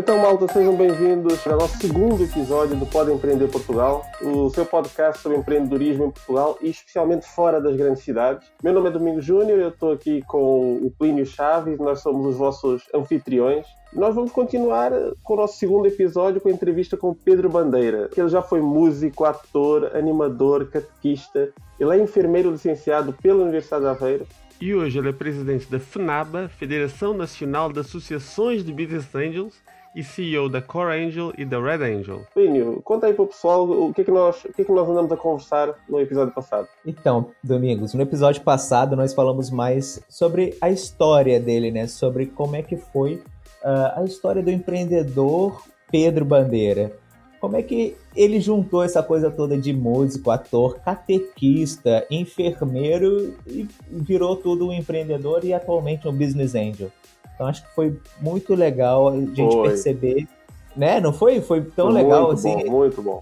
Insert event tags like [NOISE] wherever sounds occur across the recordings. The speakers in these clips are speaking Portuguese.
Então, malta, sejam bem-vindos ao nosso segundo episódio do Pode Empreender Portugal, o seu podcast sobre empreendedorismo em Portugal e especialmente fora das grandes cidades. Meu nome é Domingo Júnior, eu estou aqui com o Plínio Chaves, nós somos os vossos anfitriões. Nós vamos continuar com o nosso segundo episódio com a entrevista com Pedro Bandeira, que ele já foi músico, ator, animador, catequista. Ele é enfermeiro licenciado pela Universidade de Aveiro e hoje ele é presidente da FNABA, Federação Nacional de Associações de Business Angels, e CEO da Core Angel e da Red Angel. Plínio, conta aí para o pessoal o que, é que, nós, o que é que nós andamos a conversar no episódio passado. Então, Domingos, no episódio passado nós falamos mais sobre a história dele, né? Sobre como é que foi uh, a história do empreendedor Pedro Bandeira. Como é que ele juntou essa coisa toda de músico, ator, catequista, enfermeiro e virou tudo um empreendedor e atualmente um business angel? Então acho que foi muito legal a gente foi. perceber, né? Não foi? Foi tão foi legal muito assim. Bom, muito bom.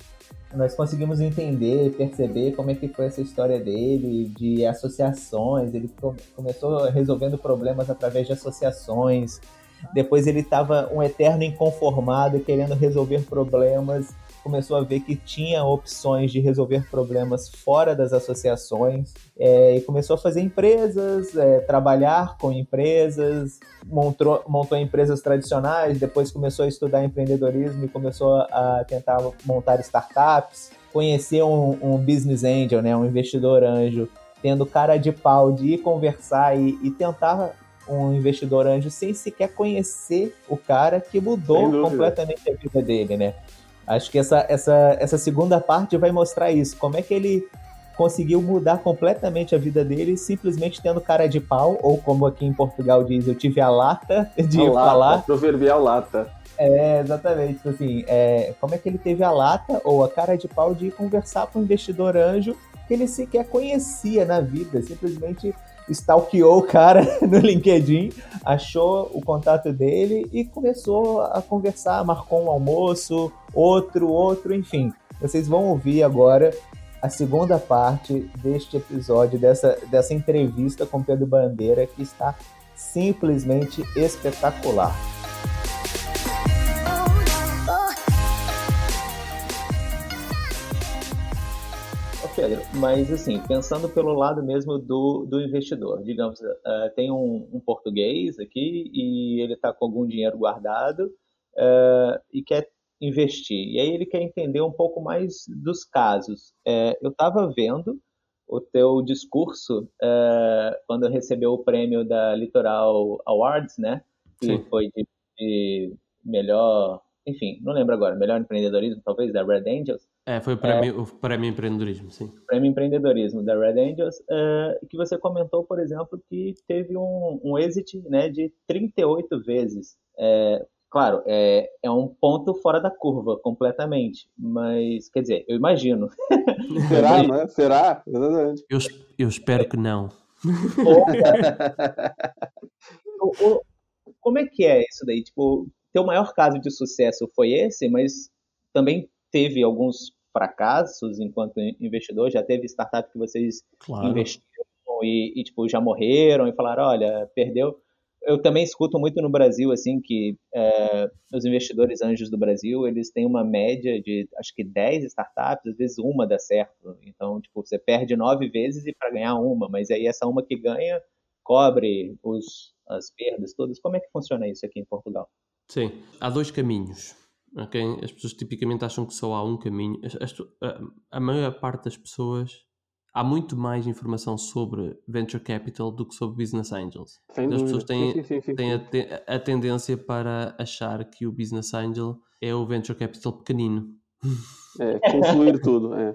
Nós conseguimos entender, perceber como é que foi essa história dele, de associações. Ele começou resolvendo problemas através de associações. Depois ele estava um eterno inconformado, querendo resolver problemas começou a ver que tinha opções de resolver problemas fora das associações é, e começou a fazer empresas, é, trabalhar com empresas, montou, montou empresas tradicionais, depois começou a estudar empreendedorismo e começou a tentar montar startups, conhecer um, um business angel, né, um investidor anjo, tendo cara de pau de ir conversar e, e tentar um investidor anjo sem sequer conhecer o cara que mudou completamente a vida dele, né? Acho que essa, essa, essa segunda parte vai mostrar isso. Como é que ele conseguiu mudar completamente a vida dele simplesmente tendo cara de pau, ou como aqui em Portugal diz, eu tive a lata [LAUGHS] de a falar. Lata, proverbial lata. É, exatamente. Tipo assim, é, como é que ele teve a lata ou a cara de pau de conversar com um investidor anjo que ele sequer conhecia na vida, simplesmente stalkeou o cara [LAUGHS] no LinkedIn, achou o contato dele e começou a conversar, marcou um almoço, outro, outro, enfim. Vocês vão ouvir agora a segunda parte deste episódio, dessa, dessa entrevista com Pedro Bandeira, que está simplesmente espetacular. Pedro, mas assim, pensando pelo lado mesmo do, do investidor, digamos, uh, tem um, um, português aqui e ele está com algum dinheiro guardado uh, e quer investir. E aí ele quer entender um pouco mais dos casos. Uh, eu estava vendo o teu discurso quando recebeu o prêmio da Litoral Awards, né? Que Sim. foi de, de melhor, enfim, não lembro agora, melhor empreendedorismo, talvez, da Red Angels. É, foi o prêmio, é, o prêmio empreendedorismo, sim. Prêmio empreendedorismo da Red Angels, uh, que você comentou, por exemplo, que teve um, um exit né, de 38 vezes. É, claro, é, é um ponto fora da curva, completamente. Mas, quer dizer, eu imagino. [LAUGHS] Será, não é? Será? Exatamente. Eu, eu espero que não. [LAUGHS] Como é que é isso daí? Tipo, teu maior caso de sucesso foi esse, mas também teve alguns fracassos enquanto investidor? Já teve startup que vocês claro. investiram e, e, tipo, já morreram e falaram, olha, perdeu? Eu também escuto muito no Brasil, assim, que é, os investidores anjos do Brasil, eles têm uma média de, acho que 10 startups, às vezes uma dá certo. Então, tipo, você perde nove vezes e para ganhar uma, mas aí essa uma que ganha cobre os, as perdas todas. Como é que funciona isso aqui em Portugal? Sim, há dois caminhos Okay? As pessoas tipicamente acham que só há um caminho. a, maior parte das pessoas há muito mais informação sobre venture capital do que sobre business angels. Sem as pessoas têm, sim, sim, sim, têm a, te, a, tendência para achar que o business angel é o venture capital pequenino. É, concluir [LAUGHS] tudo, é.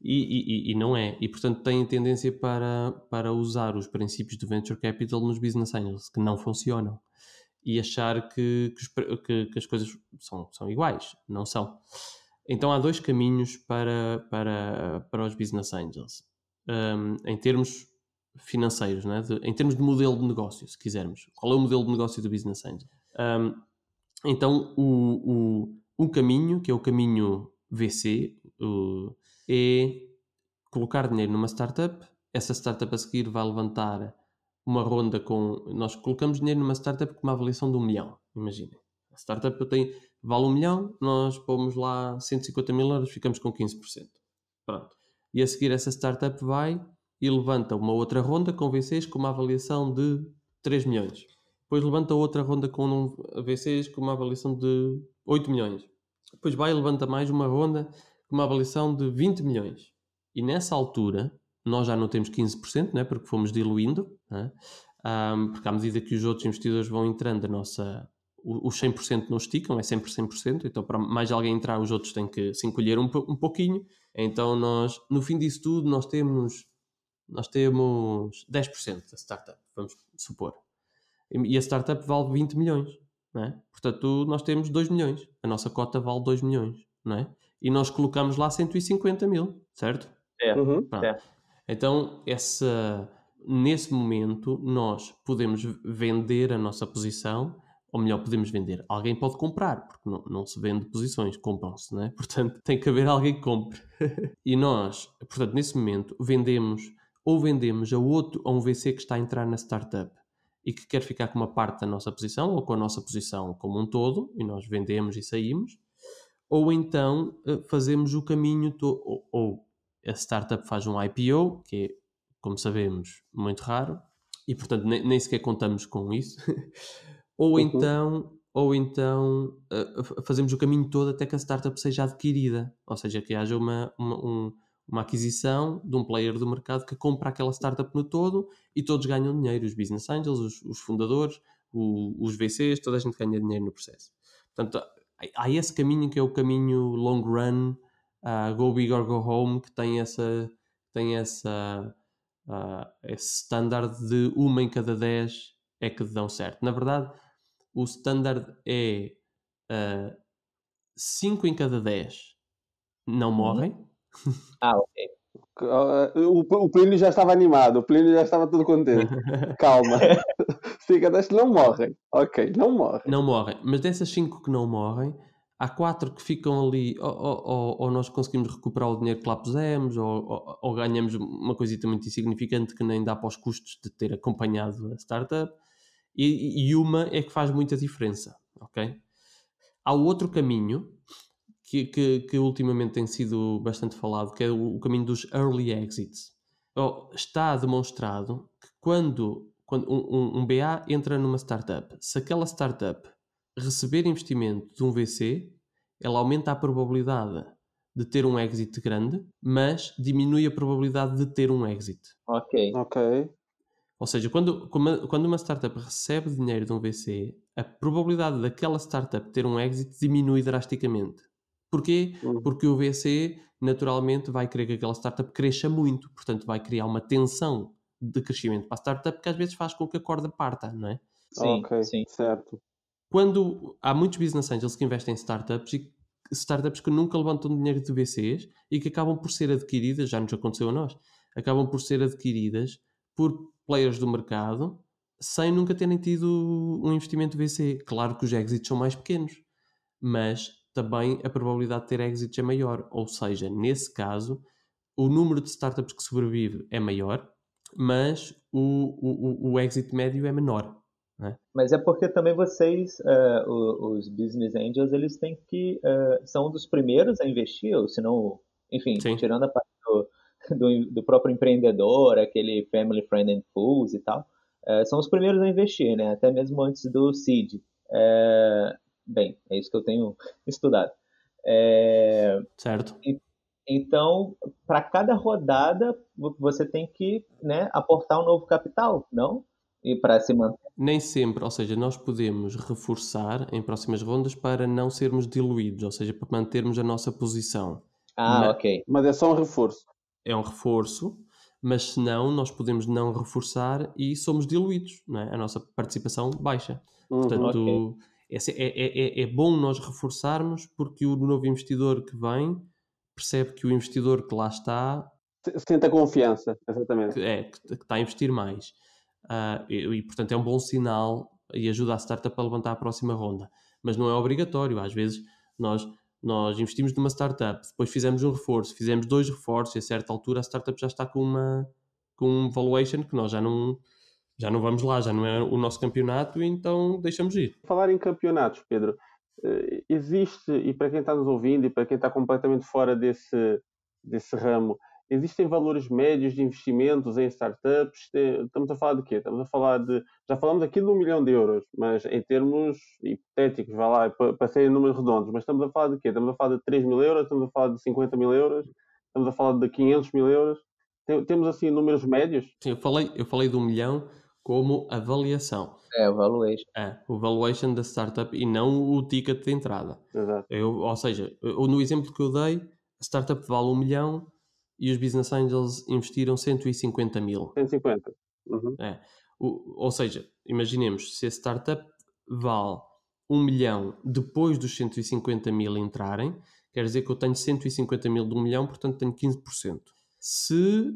E, e, e, não é. E portanto têm tendência para, para usar os princípios do venture capital nos business angels, que não funcionam e achar que, que, que, as coisas são, são iguais. Não são. Então há dois caminhos para, para, para os business angels. Um, em termos financeiros, né? De, em termos de modelo de negócio, se quisermos. Qual é o modelo de negócio do business angel? Um, então, o, o, um caminho, que é o caminho VC, o, é colocar dinheiro numa startup, essa startup a seguir vai levantar uma ronda com. Nós colocamos dinheiro numa startup com uma avaliação de um milhão, imaginem. A startup tem, vale um milhão, nós pomos lá 150 mil euros, ficamos com 15%. Pronto. E a seguir essa startup vai e levanta uma outra ronda com VCs com uma avaliação de 3 milhões. Depois levanta outra ronda com um VCs com uma avaliação de 8 milhões. Depois vai e levanta mais uma ronda com uma avaliação de 20 milhões. E nessa altura, nós já não temos 15%, né, porque fomos diluindo, né, um, porque à medida que os outros investidores vão entrando, a nossa, os 100% não esticam, é sempre 100%, então para mais alguém entrar, os outros têm que se encolher um, um pouquinho. Então nós, no fim disso tudo, nós temos, nós temos 10% da startup, vamos supor. E a startup vale 20 milhões, não é? Portanto, nós temos 2 milhões. A nossa cota vale 2 milhões, não é? E nós colocamos lá 150 mil, certo? É, uhum, é. Então, essa, nesse momento, nós podemos vender a nossa posição, ou melhor, podemos vender. Alguém pode comprar, porque não, não se vende posições, compram-se, não é? [LAUGHS] Portanto, tem que haver alguém que compre. [LAUGHS] e nós, portanto, nesse momento, vendemos ou vendemos a outro, a um VC que está a entrar na startup e que quer ficar com uma parte da nossa posição ou com a nossa posição como um todo, e nós vendemos e saímos, ou então eh, fazemos o caminho, ou, ou a startup faz um IPO, que é, como sabemos, muito raro, e portanto nem, nem sequer contamos com isso, [LAUGHS] ou uhum. então ou então uh, fazemos o caminho todo até que a startup seja adquirida, ou seja, que haja uma, uma, um, uma aquisição de um player do mercado que compra aquela startup no todo e todos ganham dinheiro, os business angels, os, os fundadores, o, os VCs, toda a gente ganha dinheiro no processo. Portanto, há esse caminho que é o caminho long run, uh, go big or go home, que tem essa, tem essa uh, esse standard de uma em cada dez é que dão certo. Na verdade, o standard é uh, cinco em cada dez não uhum. morrem. [LAUGHS] Ah, ok. O, o Plínio já estava animado, o Plínio já estava todo contente. [LAUGHS] Calma. [LAUGHS] Fica, deixa, não morrem. Ok, não morrem. Não morrem. Mas dessas cinco que não morrem, há quatro que ficam ali, ou, ou, ou nós conseguimos recuperar o dinheiro que lá pusemos, ou, ou, ganhamos uma coisita muito insignificante que nem dá para os custos de ter acompanhado a startup, e, e uma é que faz muita diferença, ok? Há outro caminho, que, que, que, ultimamente tem sido bastante falado, que é o, o caminho dos early exits. Está demonstrado que quando, quando um, um, BA entra numa startup, se aquela startup receber investimento de um VC, ela aumenta a probabilidade de ter um exit grande, mas diminui a probabilidade de ter um exit. Ok. Ok. Ou seja, quando, quando uma startup recebe dinheiro de um VC, a probabilidade daquela startup ter um exit diminui drasticamente. Porquê? Uhum. Porque o VC naturalmente vai querer que aquela startup cresça muito, portanto vai criar uma tensão de crescimento para a startup que às vezes faz com que a corda parta, não é? Sim, ok, sim. certo. Quando há muitos business angels que investem em startups e startups que nunca levantam dinheiro de VCs e que acabam por ser adquiridas, já nos aconteceu a nós, acabam por ser adquiridas por players do mercado sem nunca terem tido um investimento VC. Claro que os exits são mais pequenos, mas também a probabilidade de ter exits é maior. Ou seja, nesse caso, o número de startups que sobrevive é maior, mas o, o, o exit médio é menor. É? Mas é porque também vocês, uh, os business angels, eles têm que uh, são dos primeiros a investir, ou senão, enfim, Sim. tirando a parte do, do, do, próprio empreendedor, aquele family friend and fools e tal, uh, são os primeiros a investir, né? Até mesmo antes do seed. Bem, é isso que eu tenho [LAUGHS] estudado. Certo. E, então, para cada rodada, você tem que né, aportar um novo capital, não? E para se manter. Nem sempre, ou seja, nós podemos reforçar em próximas rondas para não sermos diluídos, ou seja, para mantermos a nossa posição. Ah, mas, ok. Mas é só um reforço. É um reforço, mas se não, nós podemos não reforçar e somos diluídos, não é? a nossa participação baixa. Uhum, Portanto, okay é, é, é, é bom nós reforçarmos porque o novo investidor que vem percebe que o investidor que lá está sente a confiança, exatamente. Que, é, que, que está a investir mais. Uh, e, e, portanto, é um bom sinal e ajuda a startup a levantar a próxima ronda. Mas não é obrigatório. Às vezes, nós, nós investimos numa startup, depois fizemos um reforço, fizemos dois reforços, e a certa altura a startup já está com uma com um valuation que nós já não Já não vamos lá, já não é o nosso campeonato, então deixamos ir. Falar em campeonatos, Pedro, eh, existe, e para quem está nos ouvindo e para quem está completamente fora desse, desse ramo, existem valores médios de investimentos em startups? Estamos a falar de quê? Estamos a falar de. Já falamos aqui de um milhão de euros, mas em termos hipotéticos, vai lá, para serem números redondos, mas estamos a falar de quê? Estamos a falar de 3 mil euros, estamos a falar de 50 mil euros, estamos a falar de 500 mil euros. Temos assim números médios? Sim, eu falei, eu falei de um milhão como avaliação. É, o valuation. É, o valuation da startup e não o ticket de entrada. Exato. Eu, ou seja, eu, no exemplo que eu dei, a startup vale um milhão e os business angels investiram 150 mil. 150. Uhum. É. O, ou seja, imaginemos, se a startup vale 1 milhão depois dos 150 mil entrarem, quer dizer que eu tenho 150 mil de 1 milhão, portanto tenho 15%. Se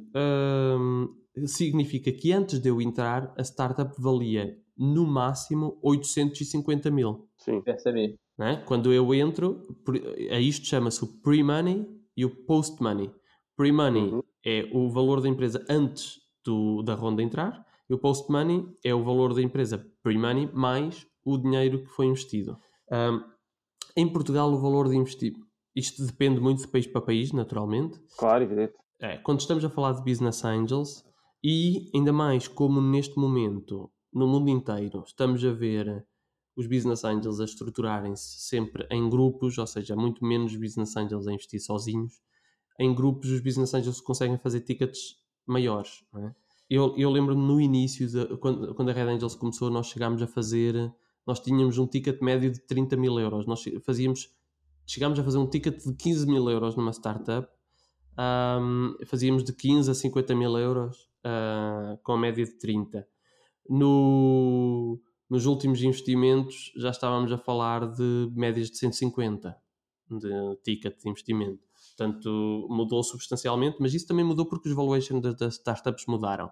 hum, significa que antes de eu entrar, a startup valia no máximo 850 mil. Sim. Percebi. Né? Quando eu entro, a isto chama-se o pre-money e o post-money. Pre-money uhum. é o valor da empresa antes do, da ronda entrar e o post-money é o valor da empresa pre-money mais o dinheiro que foi investido. Um, em Portugal, o valor de investimento, isto depende muito de país para país, naturalmente. Claro, evidente. É, quando estamos a falar de business angels, e ainda mais como neste momento, no mundo inteiro, estamos a ver os business angels a estruturarem-se sempre em grupos, ou seja, muito menos business angels a investir sozinhos em grupos os business angels conseguem fazer tickets maiores. É? Eu, eu lembro-me no início, de, quando, quando a Red Angels começou, nós chegámos a fazer, nós tínhamos um ticket médio de 30 mil euros. Nós fazíamos, chegámos a fazer um ticket de 15 mil euros numa startup, um, fazíamos de 15 a 50 mil euros uh, com a média de 30. No, nos últimos investimentos já estávamos a falar de médias de 150 de ticket de investimento. Portanto, mudou substancialmente, mas isso também mudou porque os valuations das, das startups mudaram.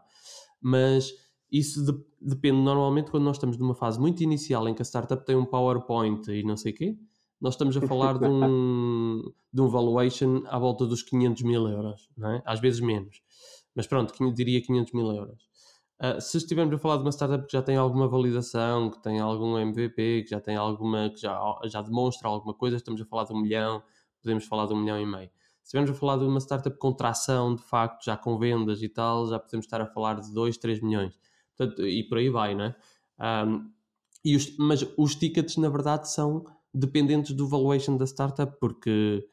Mas isso de, depende normalmente quando nós estamos numa fase muito inicial em que a startup tem um PowerPoint e não sei o quê. Nós estamos a falar de um, [LAUGHS] de um valuation à volta dos 500 mil euros, não é? às vezes menos. Mas pronto, diria 500 mil euros. Uh, se estivermos a falar de uma startup que já tem alguma validação, que tem algum MVP, que já tem alguma, que já, já demonstra alguma coisa, estamos a falar de um milhão, podemos falar de um milhão e meio. Se estivermos a falar de uma startup com tração, de facto, já com vendas e tal, já podemos estar a falar de 2, 3 milhões. Portanto, e por aí vai, não é? Um, e os, mas os tickets, na verdade, são dependentes do valuation da startup, porque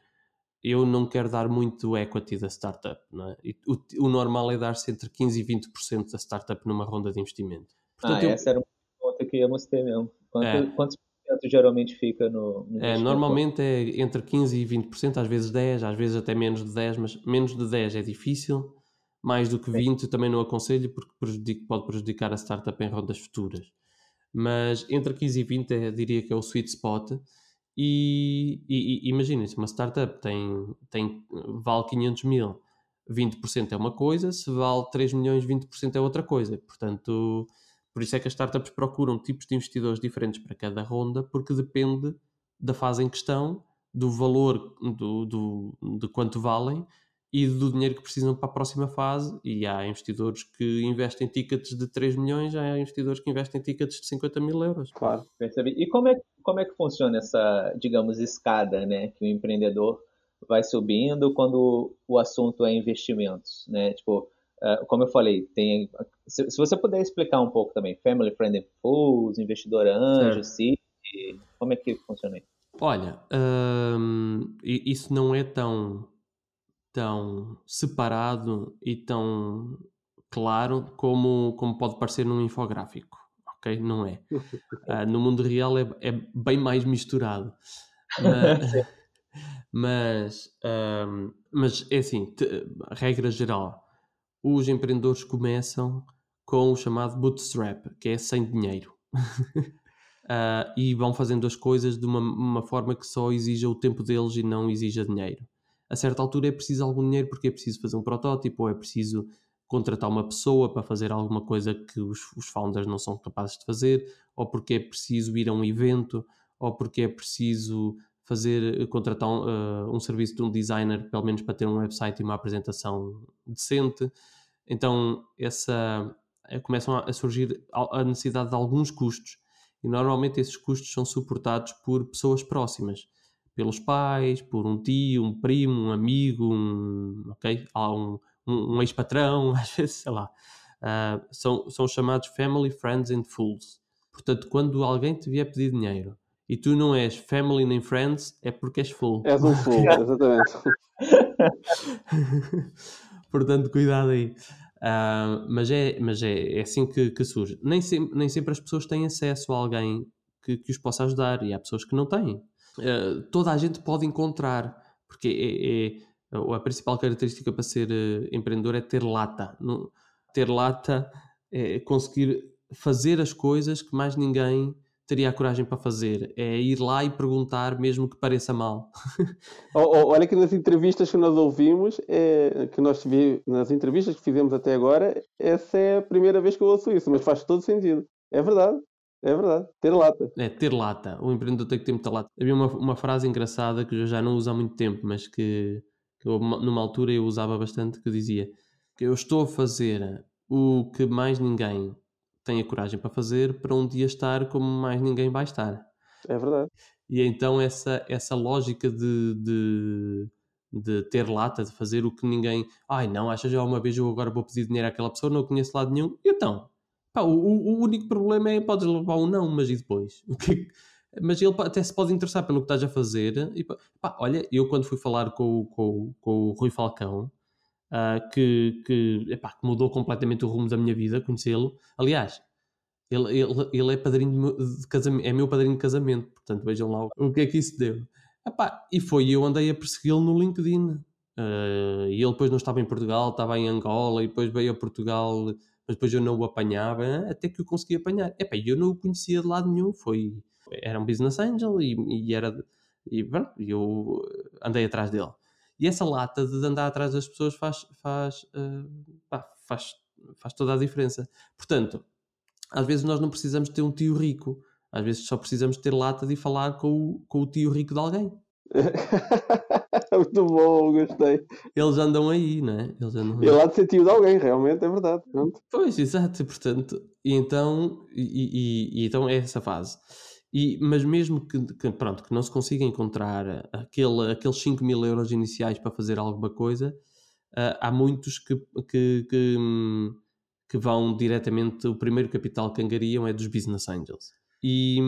eu não quero dar muito equity da startup. Não é? o, o, normal é dar-se entre 15% e 20% da startup numa ronda de investimento. Portanto, ah, eu... essa era uma pergunta que íamos ter mesmo. Quanto, é. Quantos geralmente fica no, no é, Normalmente é entre 15% e 20%, às vezes 10%, às vezes até menos de 10%, mas menos de 10% é difícil. Mais do que 20% também não aconselho porque prejudica, pode prejudicar a startup em rondas futuras. Mas entre 15% e 20% é, diria que é o sweet spot. E, e, e imaginem-se, uma startup tem, tem, vale 500 mil, 20% é uma coisa, se vale 3 milhões, 20% é outra coisa. Portanto, por isso é que as startups procuram tipos de investidores diferentes para cada ronda, porque depende da fase em questão, do valor do, do, de quanto valem e do dinheiro que precisam para a próxima fase. E há investidores que investem tickets de 3 milhões, há investidores que investem tickets de 50 mil euros. Claro. Percebi. E como é, como é que funciona essa, digamos, escada, né? Que o empreendedor vai subindo quando o assunto é investimentos, né? Tipo, uh, como eu falei, tem. Se, se, você puder explicar um pouco também, Family Friendly Fools, investidor anjo, City, como é que funciona isso? Olha, hum, isso não é tão tão separado e tão claro como, como pode parecer num infográfico, ok? Não é. Uh, [LAUGHS] no mundo real é, é, bem mais misturado. [LAUGHS] [LAUGHS] Mas, mas, um, mas é assim, te, regra geral, os empreendedores começam com o chamado bootstrap, que é sem dinheiro. uh, [LAUGHS] e vão fazendo as coisas de uma, uma forma que só exija o tempo deles e não exija dinheiro a certa altura é preciso algum dinheiro porque é preciso fazer um protótipo ou é preciso contratar uma pessoa para fazer alguma coisa que os, os founders não são capazes de fazer, ou porque é preciso ir a um evento, ou porque é preciso fazer contratar um, uh, um, serviço de um designer, pelo menos para ter um website e uma apresentação decente. Então, essa eh, começam a surgir a necessidade de alguns custos. E normalmente esses custos são suportados por pessoas próximas, pelos pais, por um tio, um primo, um amigo, um, okay? um, um, um ex-patrão, [LAUGHS] às vezes, sei lá. Uh, são, são chamados family, friends and fools. Portanto, quando alguém te vier pedir dinheiro e tu não és family nem friends, é porque és full. És um full, [LAUGHS] exatamente. [LAUGHS] Portanto, cuidado aí. Uh, mas é, mas é, é assim que, que, surge. Nem sempre, nem sempre as pessoas têm acesso a alguém que, que os possa ajudar e há pessoas que não têm. Uh, toda a gente pode encontrar, porque é, é a principal característica para ser uh, empreendedor é ter lata. No, ter lata é conseguir fazer as coisas que mais ninguém teria a coragem para fazer. É ir lá e perguntar, mesmo que pareça mal. [LAUGHS] Olha que nas entrevistas que nós ouvimos, é, que nós vi, nas entrevistas que fizemos até agora, essa é a primeira vez que eu ouço isso, mas faz todo sentido. É verdade. É verdade, ter lata. É, ter lata. O empreendedor tem que ter muita lata. Havia uma, uma frase engraçada que eu já não uso há muito tempo, mas que, que eu, numa altura eu usava bastante, que dizia que eu estou a fazer o que mais ninguém tem a coragem para fazer para um dia estar como mais ninguém vai estar. É verdade. E então essa, essa lógica de, de, de ter lata, de fazer o que ninguém. Ai não, achas já uma vez eu agora vou pedir dinheiro àquela pessoa, não conheço lado nenhum. Então? Pá, o, o, único problema é podes levar um não, mas e depois? [LAUGHS] Que, mas ele até se pode interessar pelo que estás a fazer. E, pá, olha, eu quando fui falar com, com, com o Rui Falcão, uh, que, que, epá, que, mudou completamente o rumo da minha vida, conhecê-lo. Aliás, ele, ele, ele é padrinho de casamento, é meu padrinho de casamento, portanto vejam lá o que é que isso deu. Epá, e foi, eu andei a persegui-lo no LinkedIn. Uh, e ele depois não estava em Portugal, estava em Angola, e depois veio a Portugal, mas depois eu não o apanhava, até que o consegui apanhar. Epá, eu não o conhecia de lado nenhum, foi, era um business angel e, e era, e pronto, eu andei atrás dele. E essa lata de andar atrás das pessoas faz, faz, uh, pá, faz, faz toda a diferença. Portanto, às vezes nós não precisamos ter um tio rico, às vezes só precisamos ter lata de falar com o, com o tio rico de alguém. [LAUGHS] Muito bom, gostei. Eles andam aí, não é? Eles andam aí. Ele há de ser tio de alguém, realmente, é verdade. Pronto. Pois, exato, portanto, e então, e, e, e então é essa fase. E, mas mesmo que, que, pronto, que não se consiga encontrar aquele, aqueles 5 mil euros iniciais para fazer alguma coisa, uh, há muitos que, que, que, que, vão diretamente, o primeiro capital que angariam é dos business angels. E,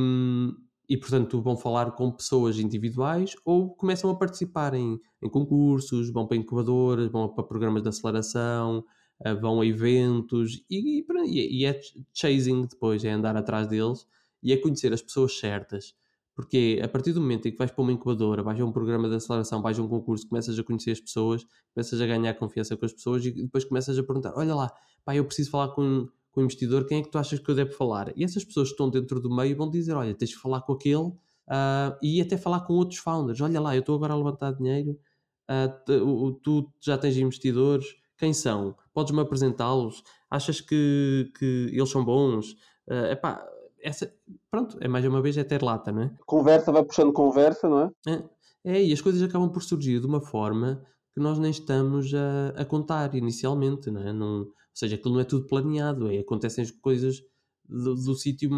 e portanto vão falar com pessoas individuais ou começam a participar em, em concursos, vão para incubadoras, vão para programas de aceleração, uh, vão a eventos e, e, e é chasing depois, é andar atrás deles e é conhecer as pessoas certas. Porque a partir do momento em que vais para uma incubadora, vais a um programa de aceleração, vais a um concurso, começas a conhecer as pessoas, começas a ganhar confiança com as pessoas e depois começas a perguntar: olha lá, pá, eu preciso falar com, com o investidor, quem é que tu achas que eu devo falar? E essas pessoas que estão dentro do meio vão dizer: olha, tens de falar com aquele uh, e até falar com outros founders. Olha lá, eu estou agora a levantar dinheiro, uh, tu já tens investidores, quem são? Podes-me apresentá-los? Achas que, que eles são bons? Uh, epá, essa, pronto, é mais uma vez é ter lata, não é? Conversa vai puxando conversa, não é? É, é e as coisas acabam por surgir de uma forma que nós nem estamos a, a contar inicialmente, não é? Não, ou seja, aquilo não é tudo planeado, é, acontecem as coisas do, do sítio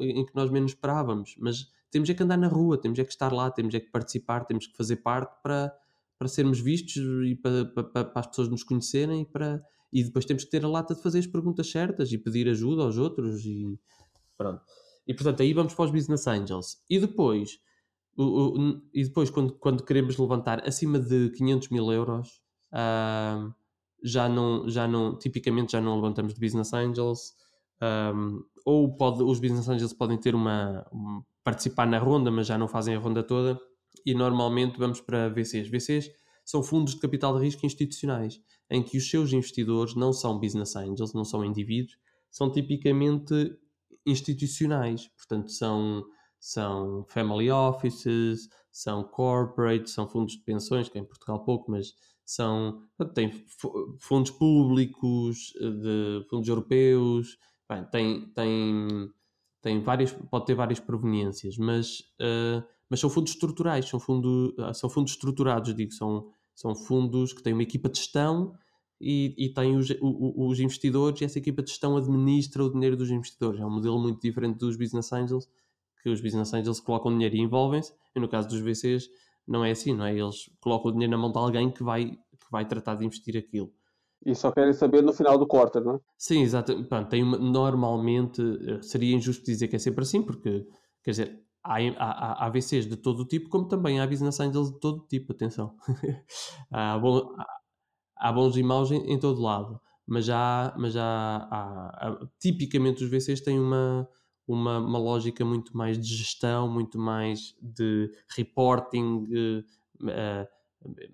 em que nós menos esperávamos, mas temos é que andar na rua, temos é que estar lá, temos é que participar, temos que fazer parte para, para sermos vistos e para, para, para as pessoas nos conhecerem e, para, e depois temos que ter a lata de fazer as perguntas certas e pedir ajuda aos outros e Pronto. E portanto, aí vamos para os Business Angels. E depois, o, o, e depois quando, quando queremos levantar acima de 500 mil euros, uh, já, não, já não, tipicamente já não levantamos de Business Angels. Um, ou pode, os Business Angels podem ter uma, um, participar na ronda, mas já não fazem a ronda toda. E normalmente vamos para VCs. VCs são fundos de capital de risco institucionais, em que os seus investidores não são business angels, não são indivíduos, são tipicamente institucionais, portanto, são, são family offices, são corporate, são fundos de pensões, que é em Portugal pouco, mas são, tem fundos públicos, de fundos europeus, bem, tem, tem, tem várias, pode ter várias proveniências, mas, uh, mas são fundos estruturais, são, fundo, são fundos estruturados, digo, são, são fundos que têm uma equipa de gestão e, e tem os, os, investidores e essa equipa de gestão administra o dinheiro dos investidores. É um modelo muito diferente dos business angels, que os business angels colocam dinheiro e envolvem-se, e no caso dos VCs não é assim, não é? Eles colocam o dinheiro na mão de alguém que vai, que vai tratar de investir aquilo. E só querem saber no final do quarter, não é? Sim, exato. Pronto, tem uma, normalmente eh, seria injusto dizer que é sempre assim, porque quer dizer, há, há, há VCs de todo o tipo, como também há business angels de todo o tipo, atenção. há, [LAUGHS] bom, há, bons e maus em, em, todo lado, mas já, mas já há, há, tipicamente os VCs têm uma, uma, uma lógica muito mais de gestão, muito mais de reporting. Uh,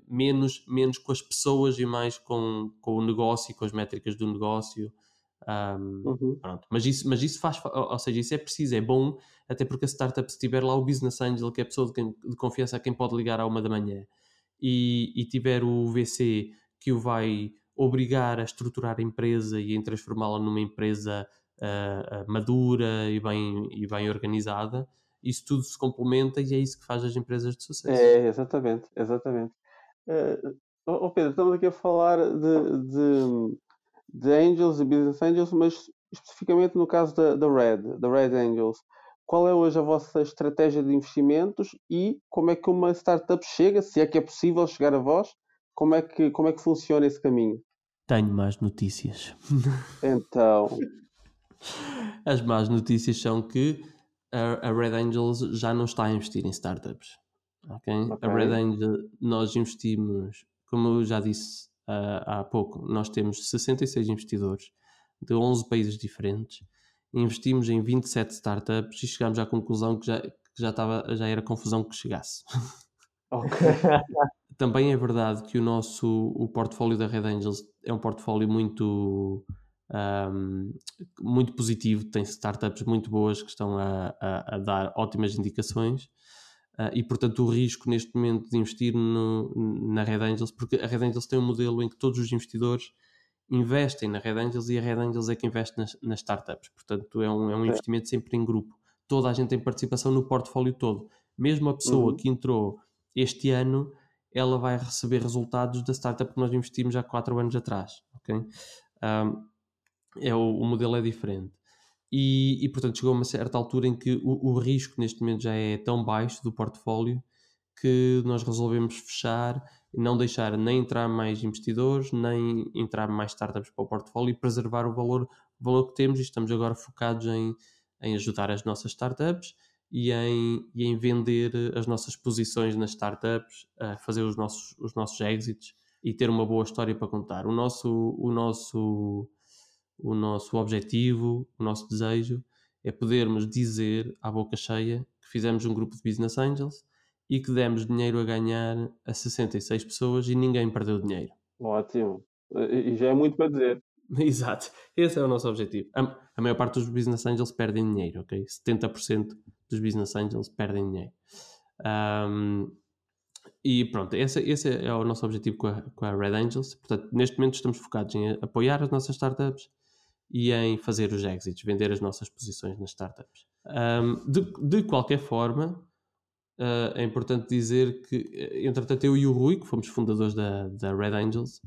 menos, menos com as pessoas e mais com, com o negócio e com as métricas do negócio. Um, uhum. pronto. Mas, isso, mas isso faz, ou seja, isso é preciso, é bom, até porque a startup, se tiver lá o business angel, que é a pessoa de, quem, de confiança a quem pode ligar à uma da manhã, e, e tiver o VC que o vai obrigar a estruturar a empresa e a transformá-la numa empresa uh, madura e bem, e bem organizada, isso tudo se complementa e é isso que faz as empresas de sucesso. É, exatamente, exatamente. Uh, oh Pedro, estamos aqui a falar de, de, de, Angels e Business Angels, mas especificamente no caso da, da Red, da Red Angels. Qual é hoje a vossa estratégia de investimentos e como é que uma startup chega, se é que é possível chegar a vós, como é que, como é que funciona esse caminho? Tenho más notícias. [LAUGHS] Então. As más notícias são que a, Red Angels já não está a investir em startups. Okay? okay. A Red Angel, nós investimos, como eu já disse uh, há pouco, nós temos 66 investidores de 11 países diferentes, investimos em 27 startups e chegámos à conclusão que já, que já, estava, já era confusão que chegasse. Okay. [LAUGHS] Também é verdade que o nosso o portfólio da Red Angels é um portfólio muito um, muito positivo, tem startups muito boas que estão a, a, a dar ótimas indicações. Uh, e portanto o risco neste momento de investir no, na Red Angels, porque a Red Angels tem um modelo em que todos os investidores investem na Red Angels e a Red Angels é que investe nas, nas startups, portanto é um, é um investimento sempre em grupo. Toda a gente tem participação no portfólio todo. Mesmo a pessoa uhum. que entrou este ano, ela vai receber resultados da startup que nós investimos há 4 anos atrás. Okay? Um, é o, o modelo é diferente. E, e, portanto chegou a uma certa altura em que o, o, risco neste momento já é tão baixo do portfólio que nós resolvemos fechar não deixar nem entrar mais investidores, nem entrar mais startups para o portfólio e preservar o valor, o valor que temos e estamos agora focados em, em ajudar as nossas startups e em, e em vender as nossas posições nas startups, a fazer os nossos, os nossos exits e ter uma boa história para contar. O nosso, o nosso o nosso objetivo, o nosso desejo é podermos dizer à boca cheia que fizemos um grupo de Business Angels e que demos dinheiro a ganhar a 66 pessoas e ninguém perdeu dinheiro. Ótimo. E já é muito para dizer. [LAUGHS] Exato. Esse é o nosso objetivo. A, maior parte dos Business Angels perdem dinheiro, ok? 70% dos Business Angels perdem dinheiro. Um, e pronto, esse, esse é o nosso objetivo com a, com a Red Angels. Portanto, neste momento estamos focados em apoiar as nossas startups e em fazer os exits, vender as nossas posições nas startups. Um, de, de, qualquer forma, uh, é importante dizer que, eh, entretanto, eu e o Rui, que fomos fundadores da, da Red Angels,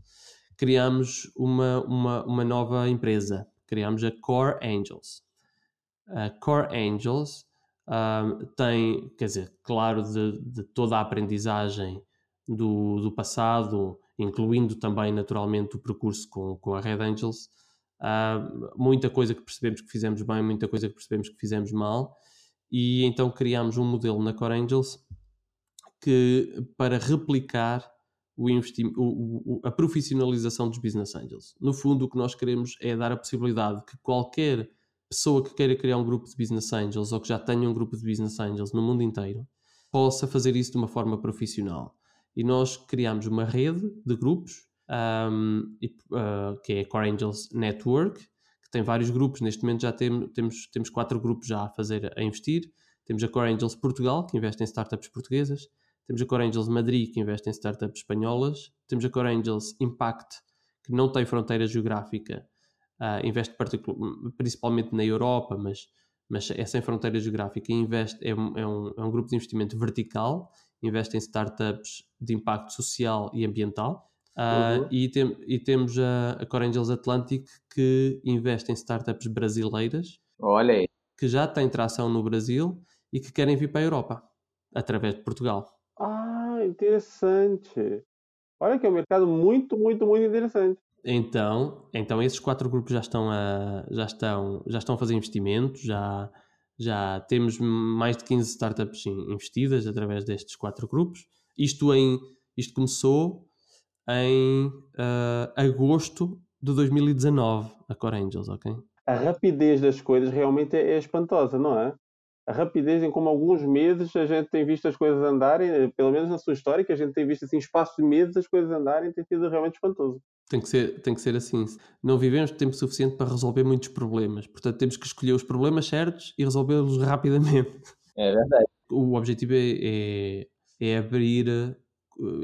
criámos uma, uma, uma nova empresa. Criámos a Core Angels. A Core Angels um, tem, quer dizer, claro, de, de toda a aprendizagem do, do passado, incluindo também, naturalmente, o percurso com, com a Red Angels, Há muita coisa que percebemos que fizemos bem, muita coisa que percebemos que fizemos mal, e então criámos um modelo na Core Angels que, para replicar o o, o, a profissionalização dos Business Angels. No fundo, o que nós queremos é dar a possibilidade que qualquer pessoa que queira criar um grupo de Business Angels ou que já tenha um grupo de Business Angels no mundo inteiro possa fazer isso de uma forma profissional. E nós criamos uma rede de grupos um, e, uh, que é a Core Angels Network, que tem vários grupos. Neste momento já tem, temos, temos quatro grupos já a fazer, a investir. Temos a Core Angels Portugal, que investe em startups portuguesas. Temos a Core Angels Madrid, que investe em startups espanholas. Temos a Core Angels Impact, que não tem fronteira geográfica, uh, investe principalmente na Europa, mas, mas é sem fronteira geográfica. Investe, é, um, é, um, é um grupo de investimento vertical, investe em startups de impacto social e ambiental Uh, uhum. e, tem, e, temos a, a Core Angels Atlantic que investe em startups brasileiras. Olha aí. Que já têm tração no Brasil e que querem vir para a Europa através de Portugal. Interessante. Olha que é um mercado muito, muito, muito interessante. Então, então esses quatro grupos já estão a, já estão, já estão a fazer investimentos, já, já temos mais de 15 startups investidas através destes quatro grupos. Isto, em, isto começou em uh, agosto de 2019, a Core Angels, ok? A rapidez das coisas realmente é, é espantosa, não é? A rapidez em como alguns meses a gente tem visto as coisas andarem, eh, pelo menos na sua história, que a gente tem visto assim, espaço de meses as coisas andarem, tem sido realmente espantoso. Tem que, ser, tem que ser assim. Não vivemos tempo suficiente para resolver muitos problemas. Portanto, temos que escolher os problemas certos e resolvê-los [LAUGHS] rapidamente. É verdade. O objetivo é, é, é abrir eh,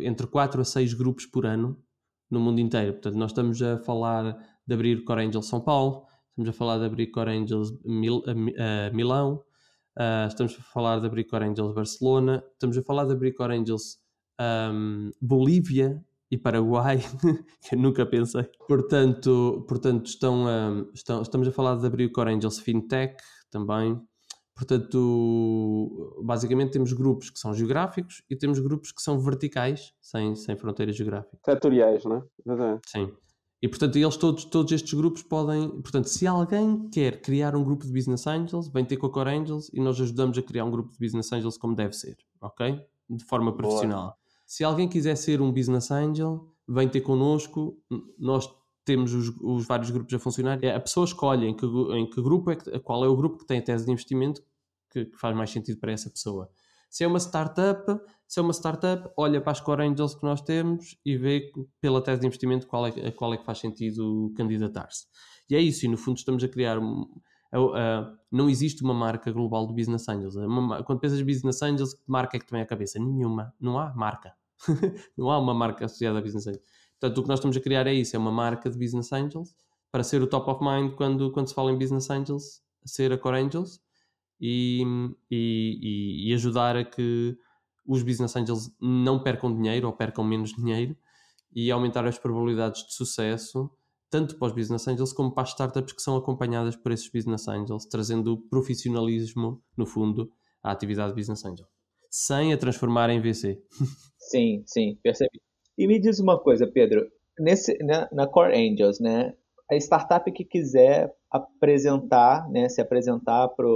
entre 4 a 6 grupos por ano no mundo inteiro. Portanto, nós estamos a falar de abrir Core Angels São Paulo, estamos a falar de abrir Core Angels Mil, uh, Milão, uh, estamos a falar de abrir Core Angels Barcelona, estamos a falar de abrir Core Angels um, Bolívia e Paraguai, [LAUGHS] que eu nunca pensei. Portanto, portanto estão, estão, estamos a falar de abrir Core Angels Fintech também. Portanto, basicamente temos grupos que são geográficos e temos grupos que são verticais, sem, sem fronteiras geográficas. Setoriais, não é? Sim. E portanto, eles todos, todos estes grupos podem. Portanto, se alguém quer criar um grupo de Business Angels, vem ter com a Core Angels e nós ajudamos a criar um grupo de Business Angels como deve ser, ok? De forma profissional. Boa. Se alguém quiser ser um Business Angel, vem ter connosco. Nós temos os, os, vários grupos a funcionar, é, a pessoa escolhe em que, em que grupo é que, qual é o grupo que tem a tese de investimento que, que, faz mais sentido para essa pessoa. Se é uma startup, se é uma startup, olha para as core angels que nós temos e vê pela tese de investimento qual é, qual é que faz sentido candidatar-se. E é isso, e no fundo estamos a criar. Não existe uma marca global de Business Angels. Uma, quando pensas Business Angels, que marca é que te vem à cabeça? Nenhuma. Não há marca. [LAUGHS] não há uma marca associada a Business Angels. Portanto, o que nós estamos a criar é isso, é uma marca de Business Angels para ser o top of mind quando, quando se fala em Business Angels, ser a Core Angels e, e, e ajudar a que os Business Angels não percam dinheiro ou percam menos dinheiro e aumentar as probabilidades de sucesso tanto para os Business Angels como para as startups que são acompanhadas por esses Business Angels, trazendo profissionalismo, no fundo, à atividade Business Angel, sem a transformar em VC. [LAUGHS] Sim, sim, percebi. E me diz uma coisa, Pedro, nesse, na, na Core Angels, né, a startup que quiser apresentar, né, se apresentar para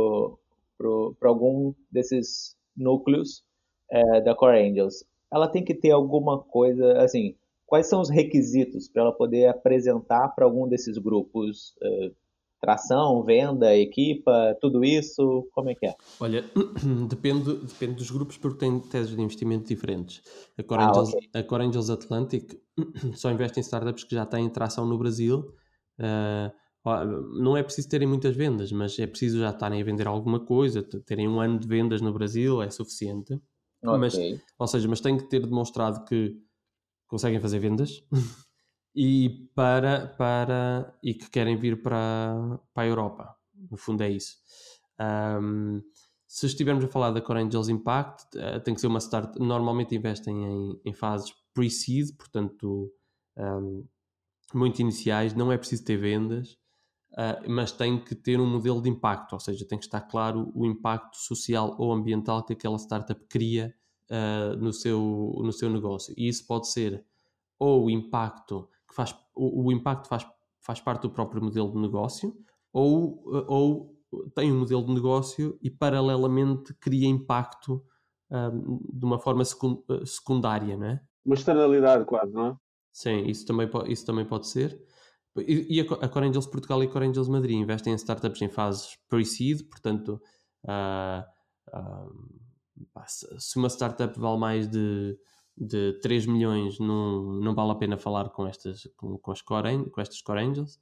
algum desses núcleos é, da Core Angels, ela tem que ter alguma coisa, assim, quais são os requisitos para ela poder apresentar para algum desses grupos? Uh, tração, venda, equipa, tudo isso? Como é que é? Olha, [CLEARS THROAT] depende, depende dos grupos porque tem teses de investimento diferentes. A Core, ah, Angels, okay. a Core Angels Atlantic [CLEARS THROAT] só investe em startups que já têm tração no Brasil. Uh, não é preciso terem muitas vendas, mas é preciso já estarem a vender alguma coisa, terem um ano de vendas no Brasil é suficiente. Okay. Mas, ou seja, mas tem que ter demonstrado que conseguem fazer vendas [LAUGHS] e para, para e que querem vir para, para a Europa. No fundo é isso. Um, se estivermos a falar da Core Angels Impact, uh, tem que ser uma start. Normalmente investem em, em fases pre-seed, portanto, um, muito iniciais. Não é preciso ter vendas, uh, mas tem que ter um modelo de impacto, ou seja, tem que estar claro o impacto social ou ambiental que aquela startup cria uh, no, seu, no seu negócio. E isso pode ser ou o impacto que faz o, o, impacto faz, faz parte do próprio modelo de negócio, ou, ou tem um modelo de negócio e paralelamente cria impacto um, de uma forma secundária, não é? Uma externalidade quase, não é? Sim, isso também, isso também pode ser. E, e a Core Angels Portugal e a Core Angels Madrid investem em startups em fases pre-seed, portanto, uh, uh, se uma startup vale mais de de 3 milhões não, não vale a pena falar com estas, com, com, as core, com estas Core Angels.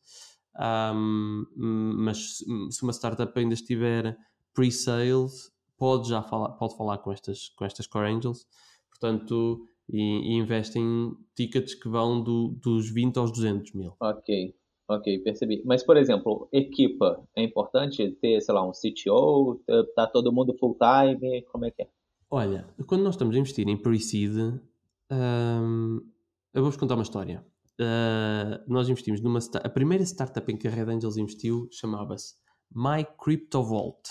Um, mas se uma startup ainda estiver pre-sales, pode já falar, pode falar com estas, com estas Core Angels. Portanto, e, e investem tickets que vão do, dos 20 aos 200 mil. Ok, ok, percebi. Mas, por exemplo, equipa, é importante ter, sei lá, um CTO? Tá todo mundo full time? Como é que é? Olha, quando nós estamos a investir em pre-seed, um, eu vou-vos contar uma história. Uh, nós investimos numa. A primeira startup em que a Red Angels investiu chamava-se My Crypto Vault.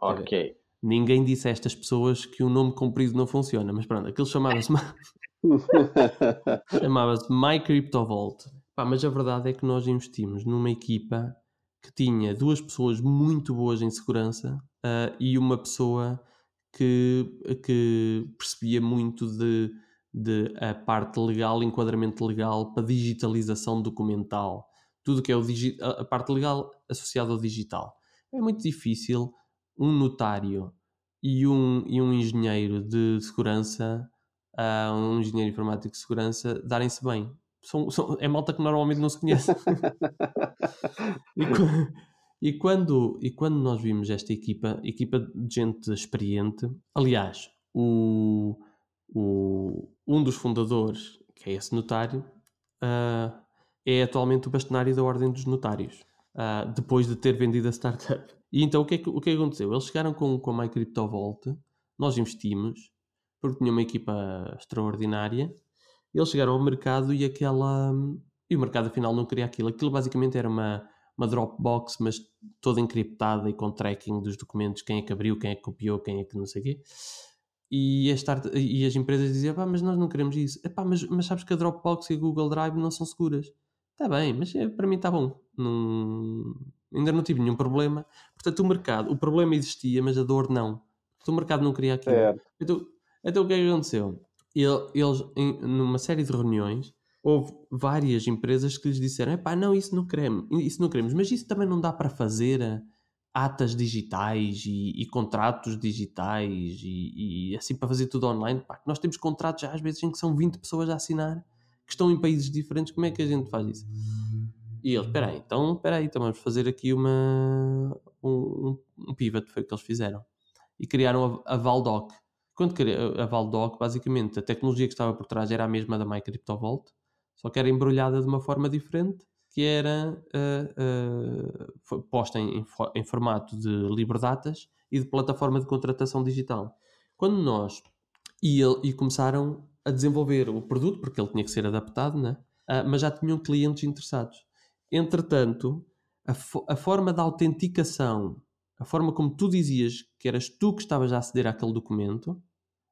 Ok. Ninguém disse a estas pessoas que o nome comprido não funciona, mas pronto, aquilo chamava-se. [LAUGHS] chamava-se My Crypto Vault. Pá, mas a verdade é que nós investimos numa equipa que tinha duas pessoas muito boas em segurança uh, e uma pessoa que, que percebia muito de, de a parte legal, enquadramento legal para digitalização documental. Tudo que é o a parte legal associada ao digital. É muito difícil um notário e um, e um engenheiro de segurança, uh, um engenheiro informático de segurança, darem-se bem. São, são, é malta que normalmente não se conhece. [LAUGHS] e, e, quando, e quando nós vimos esta equipa, equipa de gente experiente, aliás, o, o, um dos fundadores, que é esse notário, uh, é atualmente o bastonário da Ordem dos Notários, uh, depois de ter vendido a startup. E então o que é que, o que, é aconteceu? Eles chegaram com, com a MyCryptoVault, nós investimos, porque tinha uma equipa extraordinária, eles chegaram ao mercado e aquela. E o mercado afinal não queria aquilo. Aquilo basicamente era uma, uma Dropbox, mas toda encriptada e com tracking dos documentos, quem é que abriu, quem é que copiou, quem é que não sei o quê. E as, start... e as empresas diziam, pá, mas nós não queremos isso. Epá, mas, mas sabes que a Dropbox e a Google Drive não são seguras. Está bem, mas é, para mim está bom. Não... Ainda não tive nenhum problema. Portanto, o mercado, o problema existia, mas a dor não. Portanto, o mercado não queria aquilo. É. Então, então, o que é que aconteceu? Eles, em, numa série de reuniões, houve várias empresas que lhes disseram: pá, não, isso não queremos, isso não queremos, mas isso também não dá para fazer eh, atas digitais e, e contratos digitais e, e, assim para fazer tudo online. Pá, nós temos contratos já às vezes em que são 20 pessoas a assinar que estão em países diferentes, como é que a gente faz isso? E eles, espera aí, então, então vamos fazer aqui uma, um, um pivot, foi o que eles fizeram. E criaram a, a Valdoc. Quando a Valdoc, basicamente, a tecnologia que estava por trás era a mesma da MyCryptoVault, só que era embrulhada de uma forma diferente, que era uh, uh, posta em, em, formato de libredatas e de plataforma de contratação digital. Quando nós e, ele, e começaram a desenvolver o produto, porque ele tinha que ser adaptado, né? Uh, mas já tinham clientes interessados. Entretanto, a, fo a, forma da autenticação, a forma como tu dizias que eras tu que estavas a aceder àquele documento,